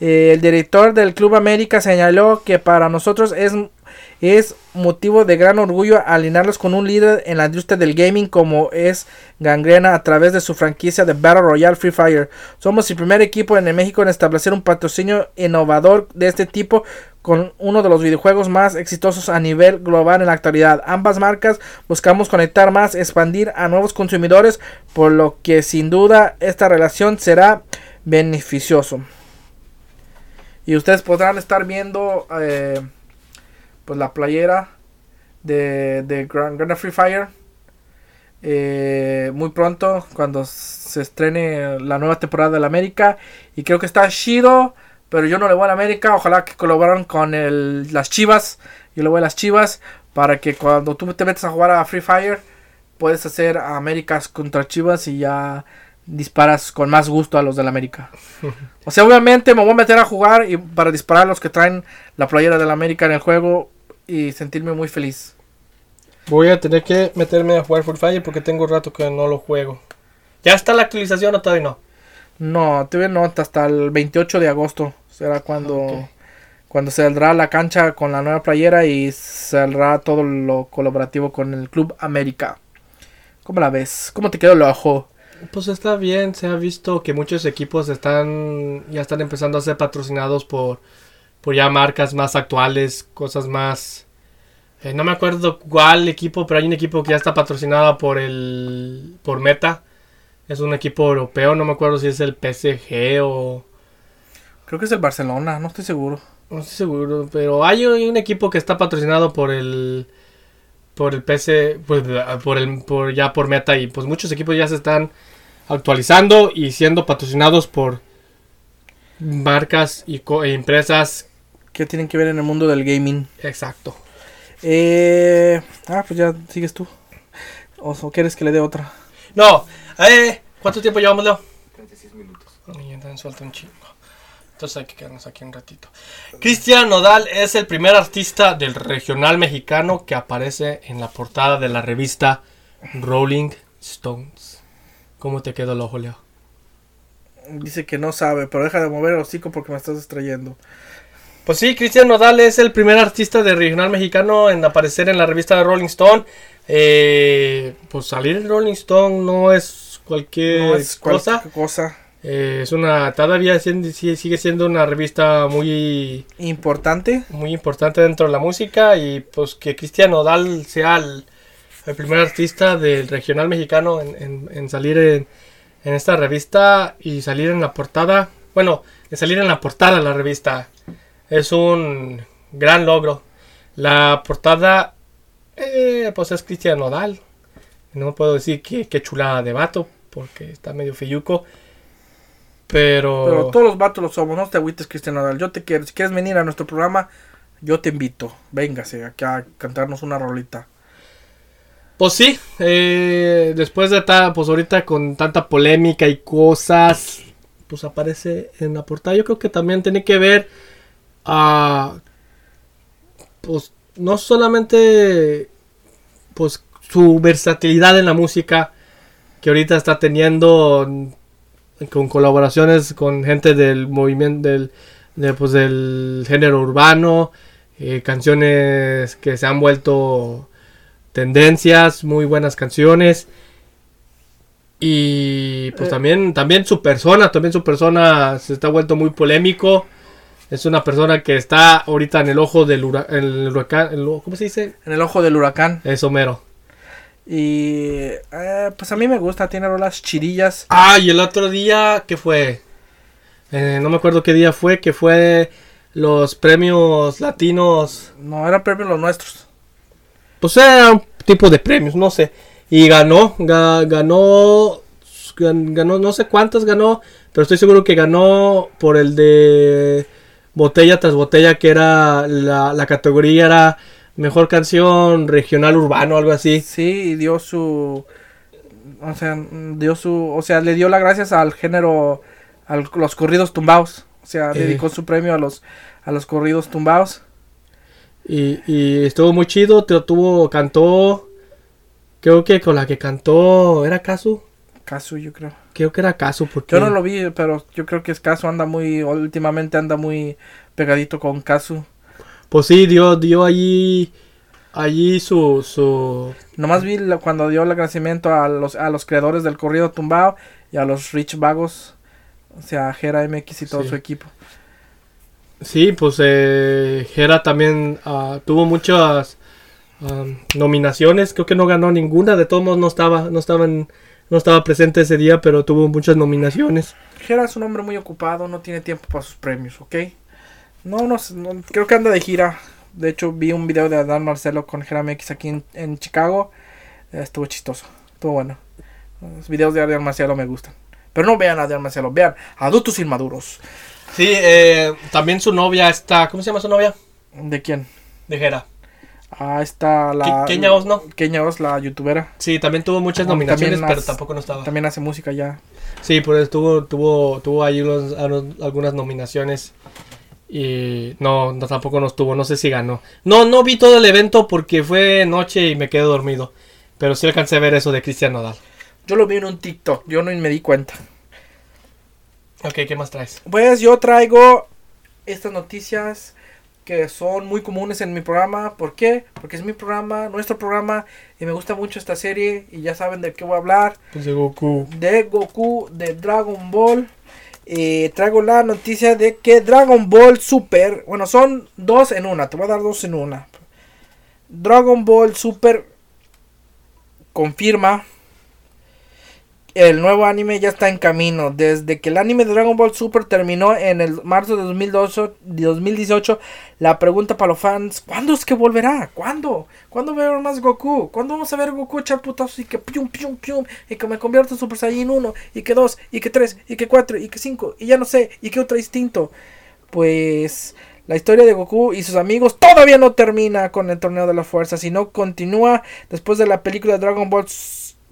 Eh, el director del Club América señaló que para nosotros es es motivo de gran orgullo alinearlos con un líder en la industria del gaming como es Gangrena a través de su franquicia de Battle Royale Free Fire. Somos el primer equipo en México en establecer un patrocinio innovador de este tipo con uno de los videojuegos más exitosos a nivel global en la actualidad. Ambas marcas buscamos conectar más, expandir a nuevos consumidores, por lo que sin duda esta relación será beneficioso. Y ustedes podrán estar viendo eh, pues la playera de, de Grand, Grand Free Fire eh, muy pronto cuando se estrene la nueva temporada de la América. Y creo que está chido, pero yo no le voy a la América. Ojalá que colaboren con el, las Chivas. Yo le voy a las Chivas para que cuando tú te metes a jugar a Free Fire puedes hacer Américas contra Chivas y ya disparas con más gusto a los de la América. O sea, obviamente me voy a meter a jugar y para disparar a los que traen la playera de la América en el juego y sentirme muy feliz. Voy a tener que meterme a jugar Fire porque tengo un rato que no lo juego. ¿Ya está la actualización o todavía no? No, todavía no, hasta el 28 de agosto será cuando, Ok. cuando saldrá la cancha con la nueva playera y saldrá todo lo colaborativo con el Club América. ¿Cómo la ves? ¿Cómo te quedó el ojo? Pues está bien, se ha visto que muchos equipos están ya están empezando a ser patrocinados por, por ya marcas más actuales, cosas más... eh, no me acuerdo cuál equipo, pero hay un equipo que ya está patrocinado por el por Meta. Es un equipo europeo, no me acuerdo si es el PSG o... Creo que es el Barcelona, no estoy seguro. No estoy seguro, pero hay un, equipo que está patrocinado por el por el PC, pues por el por ya por Meta y pues muchos equipos ya se están actualizando y siendo patrocinados por marcas y co- e empresas. ¿Qué tienen que ver en el mundo del gaming? Exacto. Eh, ah, pues ya sigues tú. ¿O, o quieres que le dé otra? No, eh, ¿cuánto tiempo llevamos, Leo? 36 minutos. Entonces falta un chingo. Entonces hay que quedarnos aquí un ratito. Cristian Nodal es el primer artista del regional mexicano que aparece en la portada de la revista Rolling Stones. ¿Cómo te quedó el ojo, Leo? Dice que no sabe, pero deja de mover el hocico porque me estás distrayendo. Pues sí, Cristian Nodal es el primer artista del regional mexicano en aparecer en la revista de Rolling Stone. Eh, pues salir en Rolling Stone no es cualquier No es cosa. cualquier cosa Eh, es una todavía sigue siendo una revista muy importante. muy importante dentro de la música y pues que Cristian Nodal sea el, el primer artista del regional mexicano en, en- en salir en, en esta revista y salir en la portada bueno en salir en la portada de la revista es un gran logro la portada eh, pues es Cristian Nodal no puedo decir que, que chulada de vato porque está medio feyuco pero, Pero todos los vatos lo somos, no te agüites, Cristian Nadal. Yo te quiero. Si quieres venir a nuestro programa, yo te invito. Véngase aquí a cantarnos una rolita. Pues sí, eh, después de ta, pues ahorita con tanta polémica y cosas, pues aparece en la portada. Yo creo que también tiene que ver a, pues no solamente, pues su versatilidad en la música que ahorita está teniendo con colaboraciones con gente del movimiento del, de, pues, del género urbano, eh, canciones que se han vuelto tendencias, muy buenas canciones. Y pues Eh. también, también su persona, también su persona se está vuelto muy polémico. Es una persona que está ahorita en el ojo del hura- el huracán, el ¿cómo se dice? En el ojo del huracán. Es Homero. Y eh, pues a mí me gusta, tiene rolas chirillas. Ah, y el otro día, ¿qué fue? Eh, no me acuerdo qué día fue, que fue los premios latinos. No, eran premios los nuestros. Pues era un tipo de premios, no sé. Y ganó, ga- ganó, gan- ganó, no sé cuántas ganó, pero estoy seguro que ganó por el de botella tras botella, que era la, la categoría era mejor canción regional urbano, algo así. Sí, y dio su. O sea, dio su. O sea, le dio las gracias al género. A los corridos tumbados. O sea, Eh. dedicó su premio a los, a los corridos tumbados. Y, y estuvo muy chido, te tuvo, cantó, creo que con la que cantó, ¿era Casu? Casu, yo creo. Creo que era Casu, porque... Yo no lo vi, pero yo creo que es Casu anda muy. Últimamente anda muy pegadito con Casu. Pues sí, dio, dio allí, allí su, su, Nomás vi cuando dio el agradecimiento a los, a los creadores del corrido tumbado y a los Rich Vagos. O sea, a Jera MX y todo Sí. su equipo. Sí, pues eh, Jera también ah, tuvo muchas am, nominaciones. Creo que no ganó ninguna. De todos modos no estaba, no estaba, en- no estaba presente ese día, pero tuvo muchas nominaciones. Jera es un hombre muy ocupado, no tiene tiempo para sus premios, ¿ok? No, no, sé, no, creo que anda de gira. De hecho, vi un video de Adán Marcelo con Jeremy X aquí en, en Chicago. Eh, Estuvo chistoso, estuvo bueno. Los videos de Adán Marcelo me gustan. Pero no vean a Adán Marcelo, vean adultos inmaduros. Sí, eh, también su novia está. ¿Cómo se llama su novia? ¿De quién? De Jera. Ah, está la. Ke- Kenia Oz, ¿no? Kenia Oz, la youtubera. Sí, también tuvo muchas nominaciones, pero hace- tampoco no estaba. También hace música ya. Sí, pues tuvo, tuvo, tuvo ahí unos- algunas nominaciones. Y no, no, tampoco nos tuvo, no sé si ganó. No, no vi todo el evento porque fue noche y me quedé dormido. Pero sí alcancé a ver eso de Cristian Nodal. Yo lo vi en un TikTok, yo no me di cuenta. Ok, ¿qué más traes? Pues yo traigo estas noticias que son muy comunes en mi programa. ¿Por qué? Porque es mi programa, nuestro programa, y me gusta mucho esta serie. Y ya saben de qué voy a hablar. Pues de Goku. De Goku, de Dragon Ball. Eh, traigo la noticia de que Dragon Ball Super, bueno, son dos en una, te voy a dar dos en una. Dragon Ball Super confirma el nuevo anime ya está en camino. Desde que el anime de Dragon Ball Super terminó en el marzo de 2012 de 2018, la pregunta para los fans, ¿cuándo es que volverá? ¿Cuándo? ¿Cuándo veremos más Goku? ¿Cuándo vamos a ver Goku echar putazos y que pium, pium, pium? Y que me convierta en Super Saiyan 1, y que 2, y que 3, y que 4, y que 5, y ya no sé, y que otro distinto. Pues la historia de Goku y sus amigos todavía no termina con el torneo de la fuerza, sino continúa después de la película Dragon Ball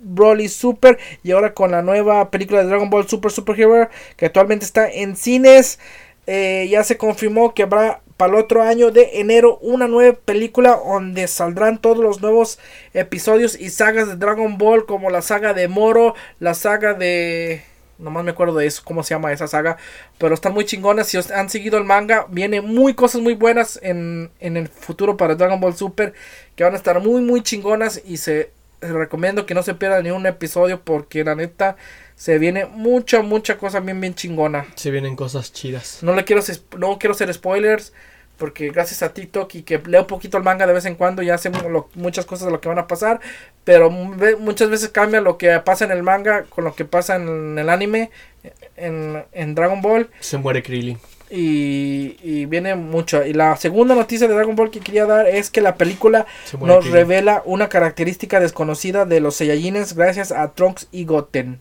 Broly Super y ahora con la nueva película de Dragon Ball Super Super Hero que actualmente está en cines. Eh, ya se confirmó que habrá para el otro año de enero una nueva película donde saldrán todos los nuevos episodios y sagas de Dragon Ball como la saga de Moro, la saga de... Nomás me acuerdo de eso, cómo se llama esa saga. Pero están muy chingonas. Si os han seguido el manga, viene muy cosas muy buenas en, en el futuro para Dragon Ball Super. Que van a estar muy, muy chingonas. Y se les recomiendo que no se pierdan ni un episodio. Porque la neta se viene mucha, mucha cosa bien, bien chingona. Se vienen cosas chidas. No le quiero, no quiero hacer spoilers. Porque gracias a TikTok y que leo poquito el manga de vez en cuando, ya sé lo- muchas cosas de lo que van a pasar. Pero muchas veces cambia lo que pasa en el manga con lo que pasa en el anime, en, en Dragon Ball. Se muere Krillin. Y, y viene mucho. Y la segunda noticia de Dragon Ball que quería dar es que la película nos revela una característica desconocida de los Saiyajines gracias a Trunks y Goten.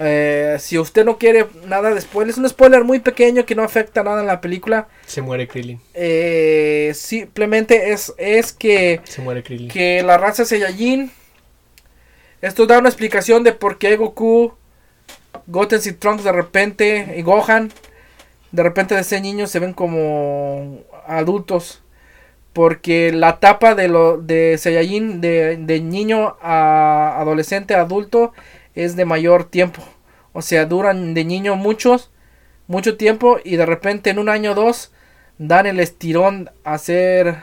Eh, si usted no quiere nada de spoiler, es un spoiler muy pequeño que no afecta nada en la película. Se muere Krillin. Eh, simplemente es, es que, Se muere Krillin. que la raza Saiyajin. Esto da una explicación de por qué Goku, Goten y Trunks de repente, y Gohan, de repente de ser niños se ven como adultos. Porque la etapa de, lo, de Saiyajin, de, de niño a adolescente a adulto, es de mayor tiempo. O sea, duran de niño muchos, mucho tiempo y de repente en un año o dos dan el estirón a ser,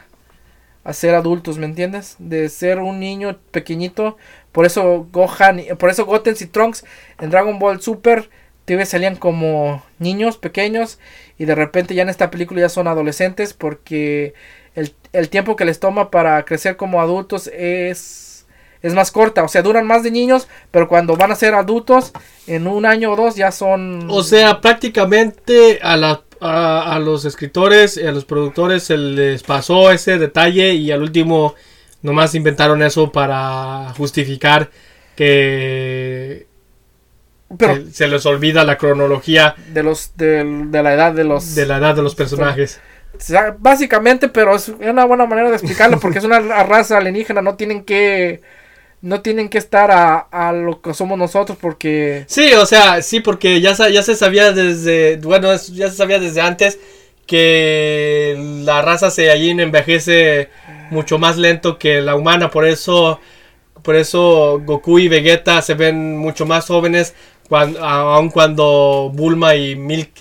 a ser adultos, ¿me entiendes? De ser un niño pequeñito. Por eso Gohan, por eso Goten y Trunks en Dragon Ball Super TV salían como niños pequeños y de repente ya en esta película ya son adolescentes porque el, el tiempo que les toma para crecer como adultos es, es más corta. O sea, duran más de niños, pero cuando van a ser adultos, en un año o dos ya son... O sea, prácticamente a, la, a, a los escritores y a los productores se les pasó ese detalle y al último nomás inventaron eso para justificar que, pero se les olvida la cronología de los de, de la edad de los... de la edad de los personajes. O sea, básicamente, pero es una buena manera de explicarlo porque es una raza alienígena, no tienen que... No tienen que estar a, a lo que somos nosotros porque... Sí, o sea, sí, porque ya, ya se sabía desde, bueno, ya se sabía desde antes que la raza Saiyajin envejece mucho más lento que la humana, por eso, por eso Goku y Vegeta se ven mucho más jóvenes, cuan- a- aun cuando Bulma y Milk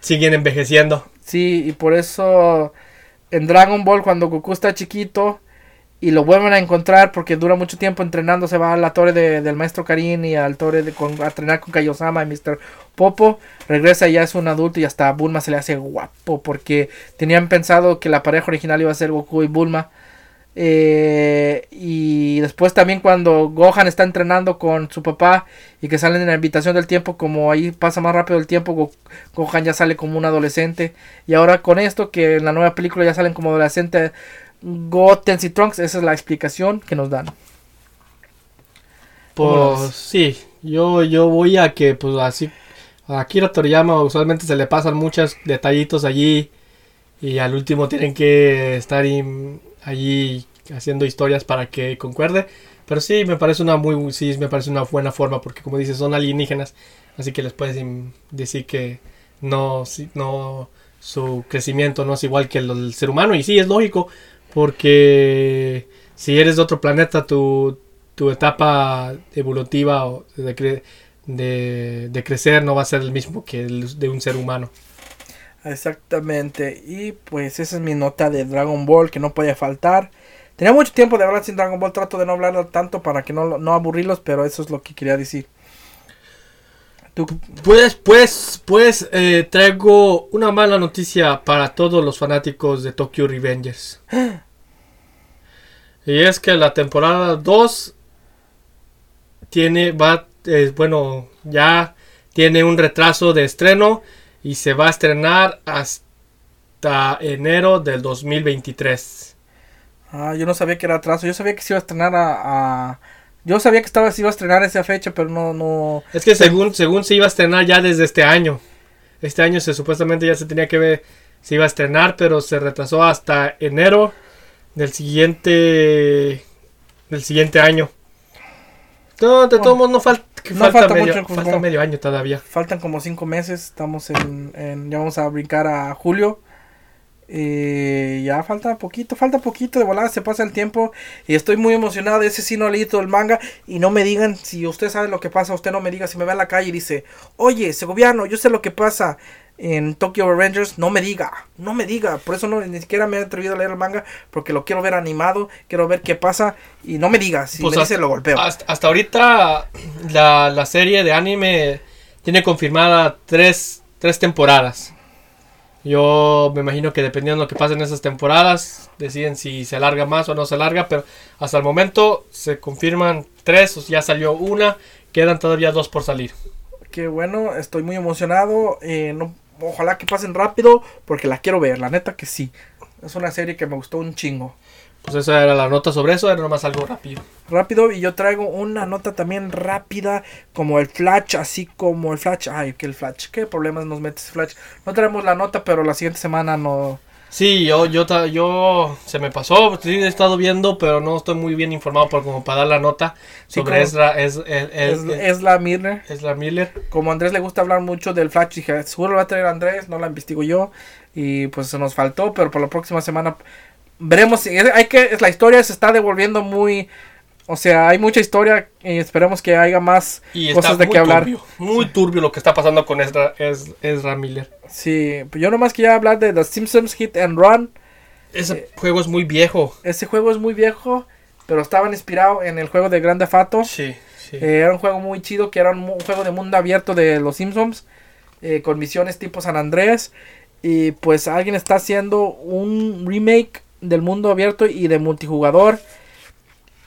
siguen envejeciendo. Sí, y por eso en Dragon Ball cuando Goku está chiquito y lo vuelven a encontrar porque dura mucho tiempo entrenando, se va a la torre de- del maestro Karin y al torre de, con, a entrenar con Kaiosama y Mr. Popo, regresa y ya es un adulto y hasta Bulma se le hace guapo porque tenían pensado que la pareja original iba a ser Goku y Bulma Eh, y después también cuando Gohan está entrenando con su papá y que salen en la habitación del tiempo, como ahí pasa más rápido el tiempo, Go- Gohan ya sale como un adolescente. Y ahora con esto, que en la nueva película ya salen como adolescente Goten y Trunks, esa es la explicación que nos dan. ¿Cómo lo Pues sí, yo, yo voy a que pues así a Akira Toriyama usualmente se le pasan muchos detallitos allí y al último tienen que estar im- allí haciendo historias para que concuerde. Pero sí, me parece una muy sí, me parece una buena forma porque como dices son alienígenas, así que les puedes decir que no no su crecimiento no es igual que el ser humano y sí es lógico porque si eres de otro planeta tu tu etapa evolutiva o de, de, de crecer no va a ser el mismo que el de un ser humano. Exactamente. Y pues esa es mi nota de Dragon Ball que no podía faltar. Tenía mucho tiempo de hablar sin Dragon Ball. Trato de no hablar tanto para que no, no aburrirlos, pero eso es lo que quería decir. Tú, Pues, pues, pues eh, traigo una mala noticia para todos los fanáticos de Tokyo Revengers. Y es que la temporada 2 tiene, va, eh, bueno, ya tiene un retraso de estreno y se va a estrenar hasta enero del 2023. ah, yo no sabía que era atraso. Yo sabía que se iba a estrenar a. a- yo sabía que estaba, se iba a estrenar esa fecha, pero no. no Es que según, según se iba a estrenar ya desde este año. Este año se supuestamente ya se tenía que ver, se iba a estrenar, pero se retrasó hasta enero del siguiente del siguiente año. No, de todos modos no, fal- que No falta, falta medio, mucho, falta como- medio año todavía. faltan como cinco meses. Estamos en, en- Ya vamos a brincar a julio. Eh, ya falta poquito, falta poquito de volada, se pasa el tiempo y estoy muy emocionado. Ese sí no he leído el manga y no me digan si usted sabe lo que pasa, usted no me diga si me ve en la calle y dice, oye, Segoviano, yo sé lo que pasa en Tokyo Revengers, no me diga, no me diga. Por eso no, ni siquiera me he atrevido a leer el manga porque lo quiero ver animado, quiero ver qué pasa y no me diga, si Pues me hasta, dice lo golpeo. hasta, hasta ahorita la, la serie de anime tiene confirmada tres, tres temporadas. Yo me imagino que dependiendo de lo que pase en esas temporadas, deciden si se alarga más o no se alarga, pero hasta el momento se confirman tres, o sea, ya salió una, quedan todavía dos por salir. Qué bueno, estoy muy emocionado. eh, no, ojalá que pasen rápido porque la quiero ver, la neta que sí. Es una serie que me gustó un chingo. Pues esa era la nota sobre eso, era nomás algo rápido. Rápido y yo traigo una nota también rápida como el Flash, así como el Flash. Ay, que el Flash, qué problemas nos mete ese Flash. No traemos la nota, pero la siguiente semana no. Sí, yo, yo, yo, se me pasó, sí he estado viendo, pero no estoy muy bien informado por como para dar la nota Sí, sobre Ezra, es, es, Es, es- es la Mirror. Ezra Miller. Como a Andrés le gusta hablar mucho del Flash, dije, seguro lo va a traer Andrés, no la investigo yo. Y pues se nos faltó, pero por la próxima semana veremos. si- es- Hay que, es, la historia se está devolviendo muy. O sea, hay mucha historia y esperemos que haya más Y cosas de qué hablar. turbio, muy turbio lo que está pasando con Ezra, Ez- Ezra Miller. Sí, pues yo nomás quería hablar de The Simpsons Hit and Run. Ese Eh, juego es muy viejo. Ese juego es muy viejo, pero estaba inspirado en el juego de Grand Theft Auto. Sí, sí. Eh, era un juego muy chido, que era un, un juego de mundo abierto de los Simpsons, eh, con misiones tipo San Andrés. Y pues alguien está haciendo un remake del mundo abierto y de multijugador.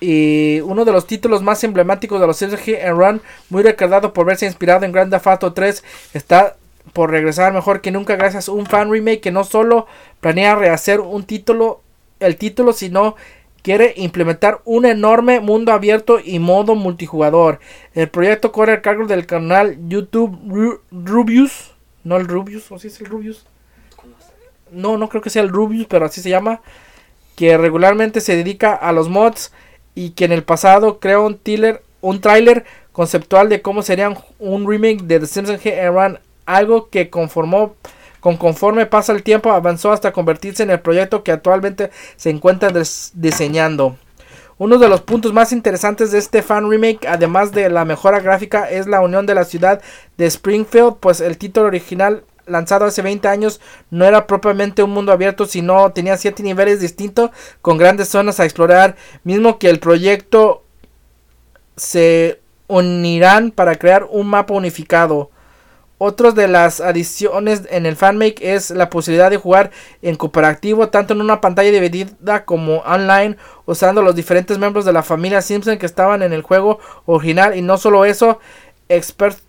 Y uno de los títulos más emblemáticos de los Simpsons Hit and Run, muy recordado por verse inspirado en Grand Theft Auto 3, está por regresar mejor que nunca gracias a un fan remake que no solo planea rehacer un título, el título, sino quiere implementar un enorme mundo abierto y modo multijugador. El proyecto corre a cargo del canal YouTube Ru- Rubius, no el Rubius, o si es el Rubius. No, no creo que sea el Rubius, pero así se llama, que regularmente se dedica a los mods y que en el pasado creó un tráiler conceptual de cómo sería un, remake de The Simpsons Hit Run, algo que conformó con conforme pasa el tiempo avanzó hasta convertirse en el proyecto que actualmente se encuentra diseñando. Uno de los puntos más interesantes de este fan remake, además de la mejora gráfica, es la unión de la ciudad de Springfield, pues el título original lanzado hace 20 años no era propiamente un mundo abierto, sino tenía 7 niveles distintos con grandes zonas a explorar, mismo que el proyecto se unirán para crear un mapa unificado. Otros de las adiciones en el fanmake es la posibilidad de jugar en cooperativo tanto en una pantalla dividida como online usando los diferentes miembros de la familia Simpson que estaban en el juego original y no solo eso, Expert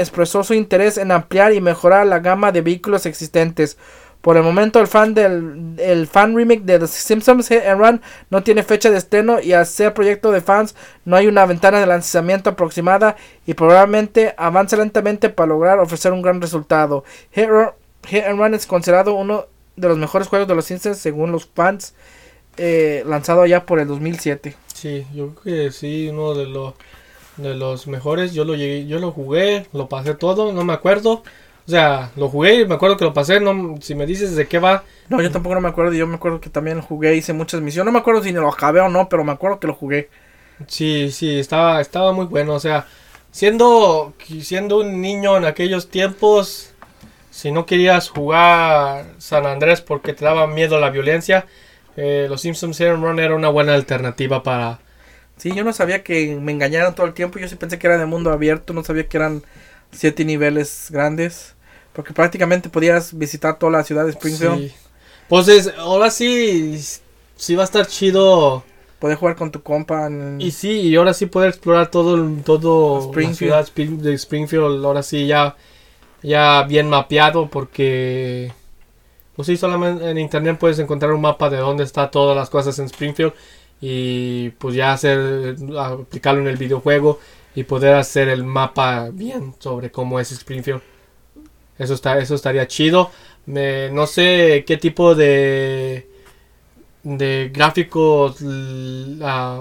expresó su interés en ampliar y mejorar la gama de vehículos existentes. Por el momento el fan del el fan remake de The Simpsons Hit and Run no tiene fecha de estreno y al ser proyecto de fans no hay una ventana de lanzamiento aproximada y probablemente avance lentamente para lograr ofrecer un gran resultado. Hit, and Run es considerado uno de los mejores juegos de los Simpsons según los fans eh, lanzado ya por el 2007. Sí, yo creo que sí, uno de los de los mejores. Yo lo llegué, yo lo jugué, lo pasé todo, no me acuerdo. O sea, lo jugué, me acuerdo que lo pasé, no, si me dices de qué va. No, yo tampoco no me acuerdo, yo me acuerdo que también lo jugué, hice muchas misiones, no me acuerdo si lo acabé o no, pero me acuerdo que lo jugué. Sí, sí, estaba, estaba muy bueno, o sea, siendo, siendo un niño en aquellos tiempos, si no querías jugar San Andrés porque te daba miedo la violencia, eh, los Simpsons Run era una buena alternativa para... Sí, yo no sabía que me engañaran todo el tiempo, yo sí pensé que era de mundo abierto, no sabía que eran siete niveles grandes. Porque prácticamente podías visitar toda la ciudad de Springfield. Sí. Pues es, ahora sí, sí va a estar chido. Poder jugar con tu compa. Y sí, y ahora sí poder explorar todo, todo Springfield. la ciudad de Springfield. Ahora sí ya, ya bien mapeado porque... Pues sí, solamente en internet puedes encontrar un mapa de dónde está todas las cosas en Springfield. Y pues ya hacer, aplicarlo en el videojuego y poder hacer el mapa bien sobre cómo es Springfield. Eso, está, eso estaría chido. no sé qué tipo de, de gráficos,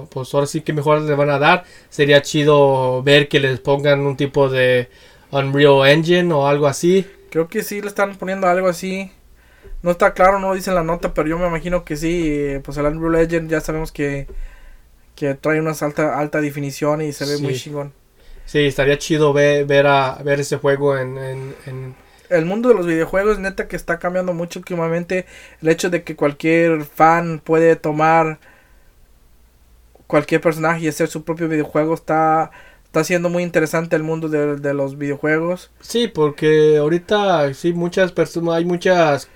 pues ahora sí que mejor le van a dar. Sería chido ver que les pongan un tipo de Unreal Engine o algo así. Creo que sí le están poniendo algo así. No está claro, no dice la nota, pero yo me imagino que sí. Pues el Unreal Engine ya sabemos que, que trae una alta, alta definición y se ve muy chingón. Sí, estaría chido ver, ver, a, ver ese juego en, en el mundo de los videojuegos neta que está cambiando mucho últimamente. El hecho de que cualquier fan puede tomar cualquier personaje y hacer su propio videojuego está está siendo muy interesante el mundo de, los videojuegos. Sí, porque ahorita sí muchas personas hay muchas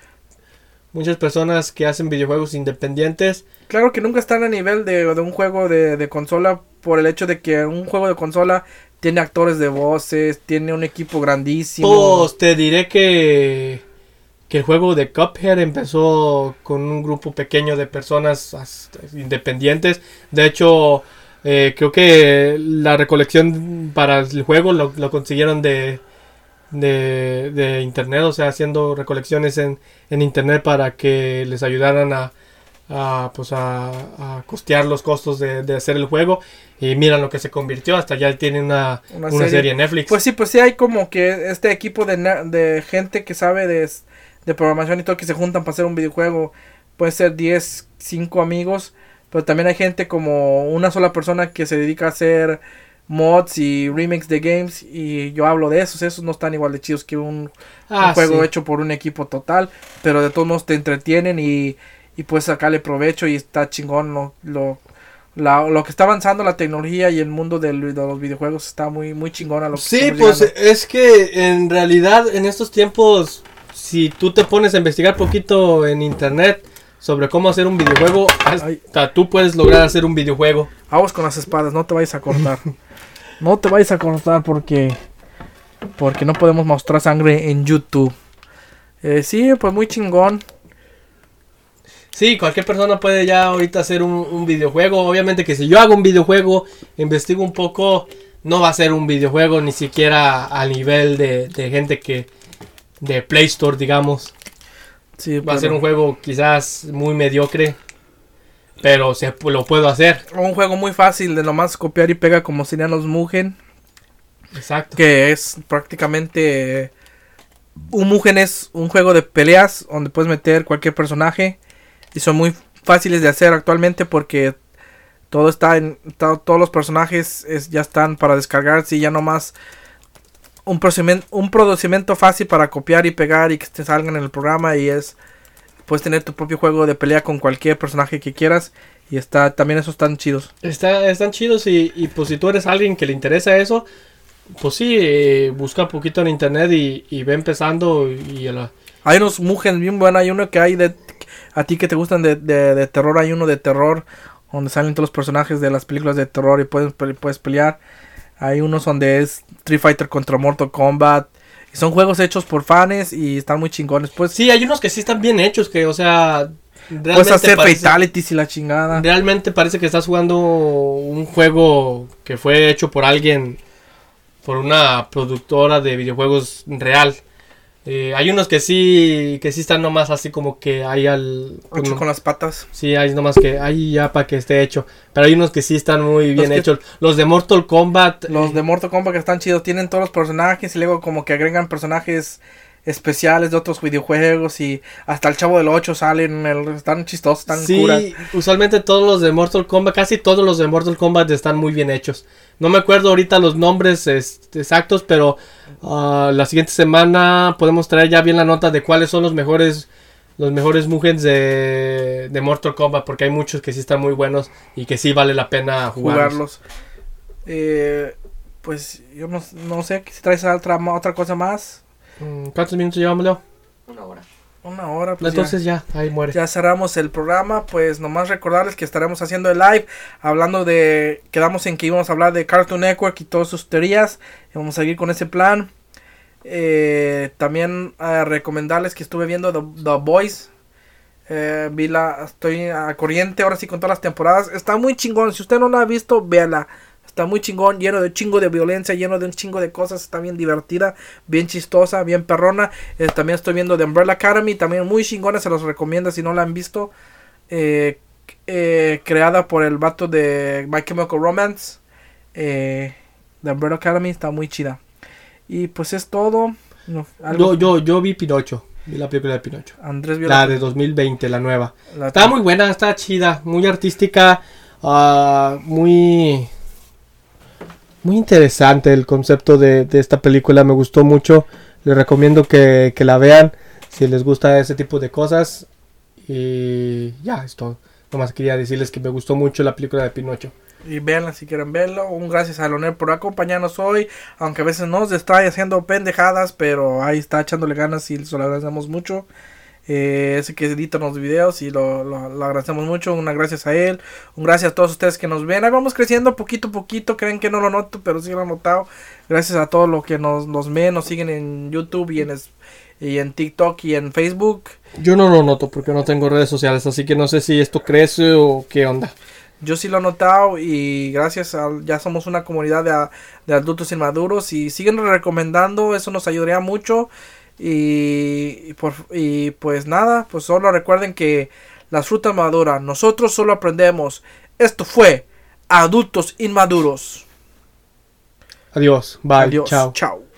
muchas personas que hacen videojuegos independientes. Claro que nunca están a nivel de, de un juego de, de, consola por el hecho de que un juego de consola tiene actores de voces, tiene un equipo grandísimo. Pues te diré que, que el juego de Cuphead empezó con un grupo pequeño de personas independientes. De hecho, eh, creo que la recolección para el juego lo, consiguieron de, de, internet, o sea, haciendo recolecciones en, en internet para que les ayudaran a, a, pues a, costear los costos de, hacer el juego. Y miran lo que se convirtió hasta ya tiene una, serie. en Netflix. Pues sí pues sí hay como que este equipo de, de gente que sabe de, de, programación y todo que se juntan para hacer un videojuego. Puede ser 10 5 amigos pero también hay gente como una sola persona que se dedica a hacer mods y remakes de games y yo hablo de esos esos no están igual de chidos que un, ah, juego hecho por un equipo total pero de todos modos te entretienen y y puedes sacarle provecho y está chingón lo, lo, lo que está avanzando la tecnología y el mundo de, los videojuegos está muy muy chingón a lo que Sí, pues es que en realidad en estos tiempos si tú te pones a investigar poquito en internet sobre cómo hacer un videojuego, hasta tú puedes lograr hacer un videojuego. Vamos con las espadas, no te vayas a cortar. no te vayas a cortar porque porque no podemos mostrar sangre en YouTube. Eh, sí, pues muy chingón. Sí, cualquier persona puede ya ahorita hacer un, videojuego. Obviamente que si yo hago un videojuego, investigo un poco, no va a ser un videojuego ni siquiera a nivel de, gente que... de Play Store, digamos. Sí, va a ser un juego quizás muy mediocre. Pero se lo puedo hacer. Un juego muy fácil de nomás copiar y pegar como serían los Mugen. Exacto. Que es prácticamente... Un Mugen es un juego de peleas donde puedes meter cualquier personaje y son muy fáciles de hacer actualmente porque todo está en todos los personajes ya están para descargarse y ya nomás un procedimiento un procedimiento fácil para copiar y pegar y que te salgan en el programa y es puedes tener tu propio juego de pelea con cualquier personaje que quieras y está también esos están chidos está están chidos y, y pues si tú eres alguien que le interesa eso Pues sí, eh, busca un poquito en internet y, y ve empezando y la- Hay unos mujeres bien buenos. Hay uno que hay de. A ti que te gustan de, de, de terror. Hay uno de terror. Donde salen todos los personajes de las películas de terror y puedes, puedes pelear. Hay unos donde es Street Fighter contra Mortal Kombat. Son juegos hechos por fans y están muy chingones. Pues Sí, hay unos que sí están bien hechos, que, o sea, realmente puedes hacer parece- fatalities y la chingada. Realmente parece que estás jugando un juego que fue hecho por alguien, por una productora de videojuegos real. Eh, hay unos que sí, que sí están nomás así como que hay al... Hecho con las patas. Sí, hay nomás que hay ya para que esté hecho. Pero hay unos que sí están muy bien hechos. Los de Mortal Kombat. Los eh, de Mortal Kombat que están chidos tienen todos los personajes y luego como que agregan personajes especiales de otros videojuegos y hasta el Chavo del 8 salen, el- están chistosos, están Sí, curas. usualmente todos los de Mortal Kombat, casi todos los de Mortal Kombat están muy bien hechos. No me acuerdo ahorita los nombres este, exactos, pero ah, la siguiente semana podemos traer ya bien la nota de cuáles son los mejores los mejores mugens de, de Mortal Kombat, porque hay muchos que sí están muy buenos y que sí vale la pena jugarlos. jugarlos. Eh, pues yo no, no sé si traes otra, otra cosa más. Mm, ¿Cuántos minutos llevamos, Leo? Una hora. Una hora. Pues Entonces ya, ahí muere. ya, ya cerramos el programa. Pues nomás recordarles que estaremos haciendo el live. Hablando de. Quedamos en que íbamos a hablar de Cartoon Network y todas sus teorías. Y vamos a seguir con ese plan. Eh, también eh, recomendarles que estuve viendo The, The Boys. Eh, vi la, estoy a corriente ahora sí con todas las temporadas. Está muy chingón. Si usted no la ha visto, véala. Está muy chingón, lleno de chingo de violencia, lleno de un chingo de cosas. Está bien divertida, bien chistosa, bien perrona. Eh, también estoy viendo The Umbrella Academy, también muy chingona. Se los recomiendo si no la han visto. Eh, eh, creada por el vato de My Chemical Romance. Eh, The Umbrella Academy está muy chida. Y pues es todo. No, Yo, yo, yo vi Pinocho, vi la película de Pinocho. Andrés La de 2020, la nueva. la- Está muy buena, está chida, muy artística, ah, muy muy interesante el concepto de, de esta película, me gustó mucho, les recomiendo que, que la vean si les gusta ese tipo de cosas y ya, es todo. Nomás quería decirles que me gustó mucho la película de Pinocho. Y véanla si quieren verlo. Un gracias a Leonel por acompañarnos hoy. Aunque a veces nos distrae haciendo pendejadas. Pero ahí está echándole ganas y se lo agradecemos mucho. Eh, ese que edita los videos y lo, lo- lo agradecemos mucho. Una gracias a él. Un gracias a todos ustedes que nos ven. Ahí vamos creciendo poquito a poquito. Creen que no lo noto, pero sí lo han notado. Gracias a todos los que nos, nos ven, nos siguen en YouTube y en, es- y en TikTok y en Facebook. Yo no lo noto porque no tengo redes sociales, así que no sé si esto crece o qué onda. Yo sí lo he notado y gracias a ya somos una comunidad de, de adultos inmaduros y siguen recomendando, eso nos ayudaría mucho y, por, y pues nada, pues solo recuerden que las frutas maduran, nosotros solo aprendemos. Esto fue Adultos Inmaduros. Adiós, bye, Adiós, chao. chao.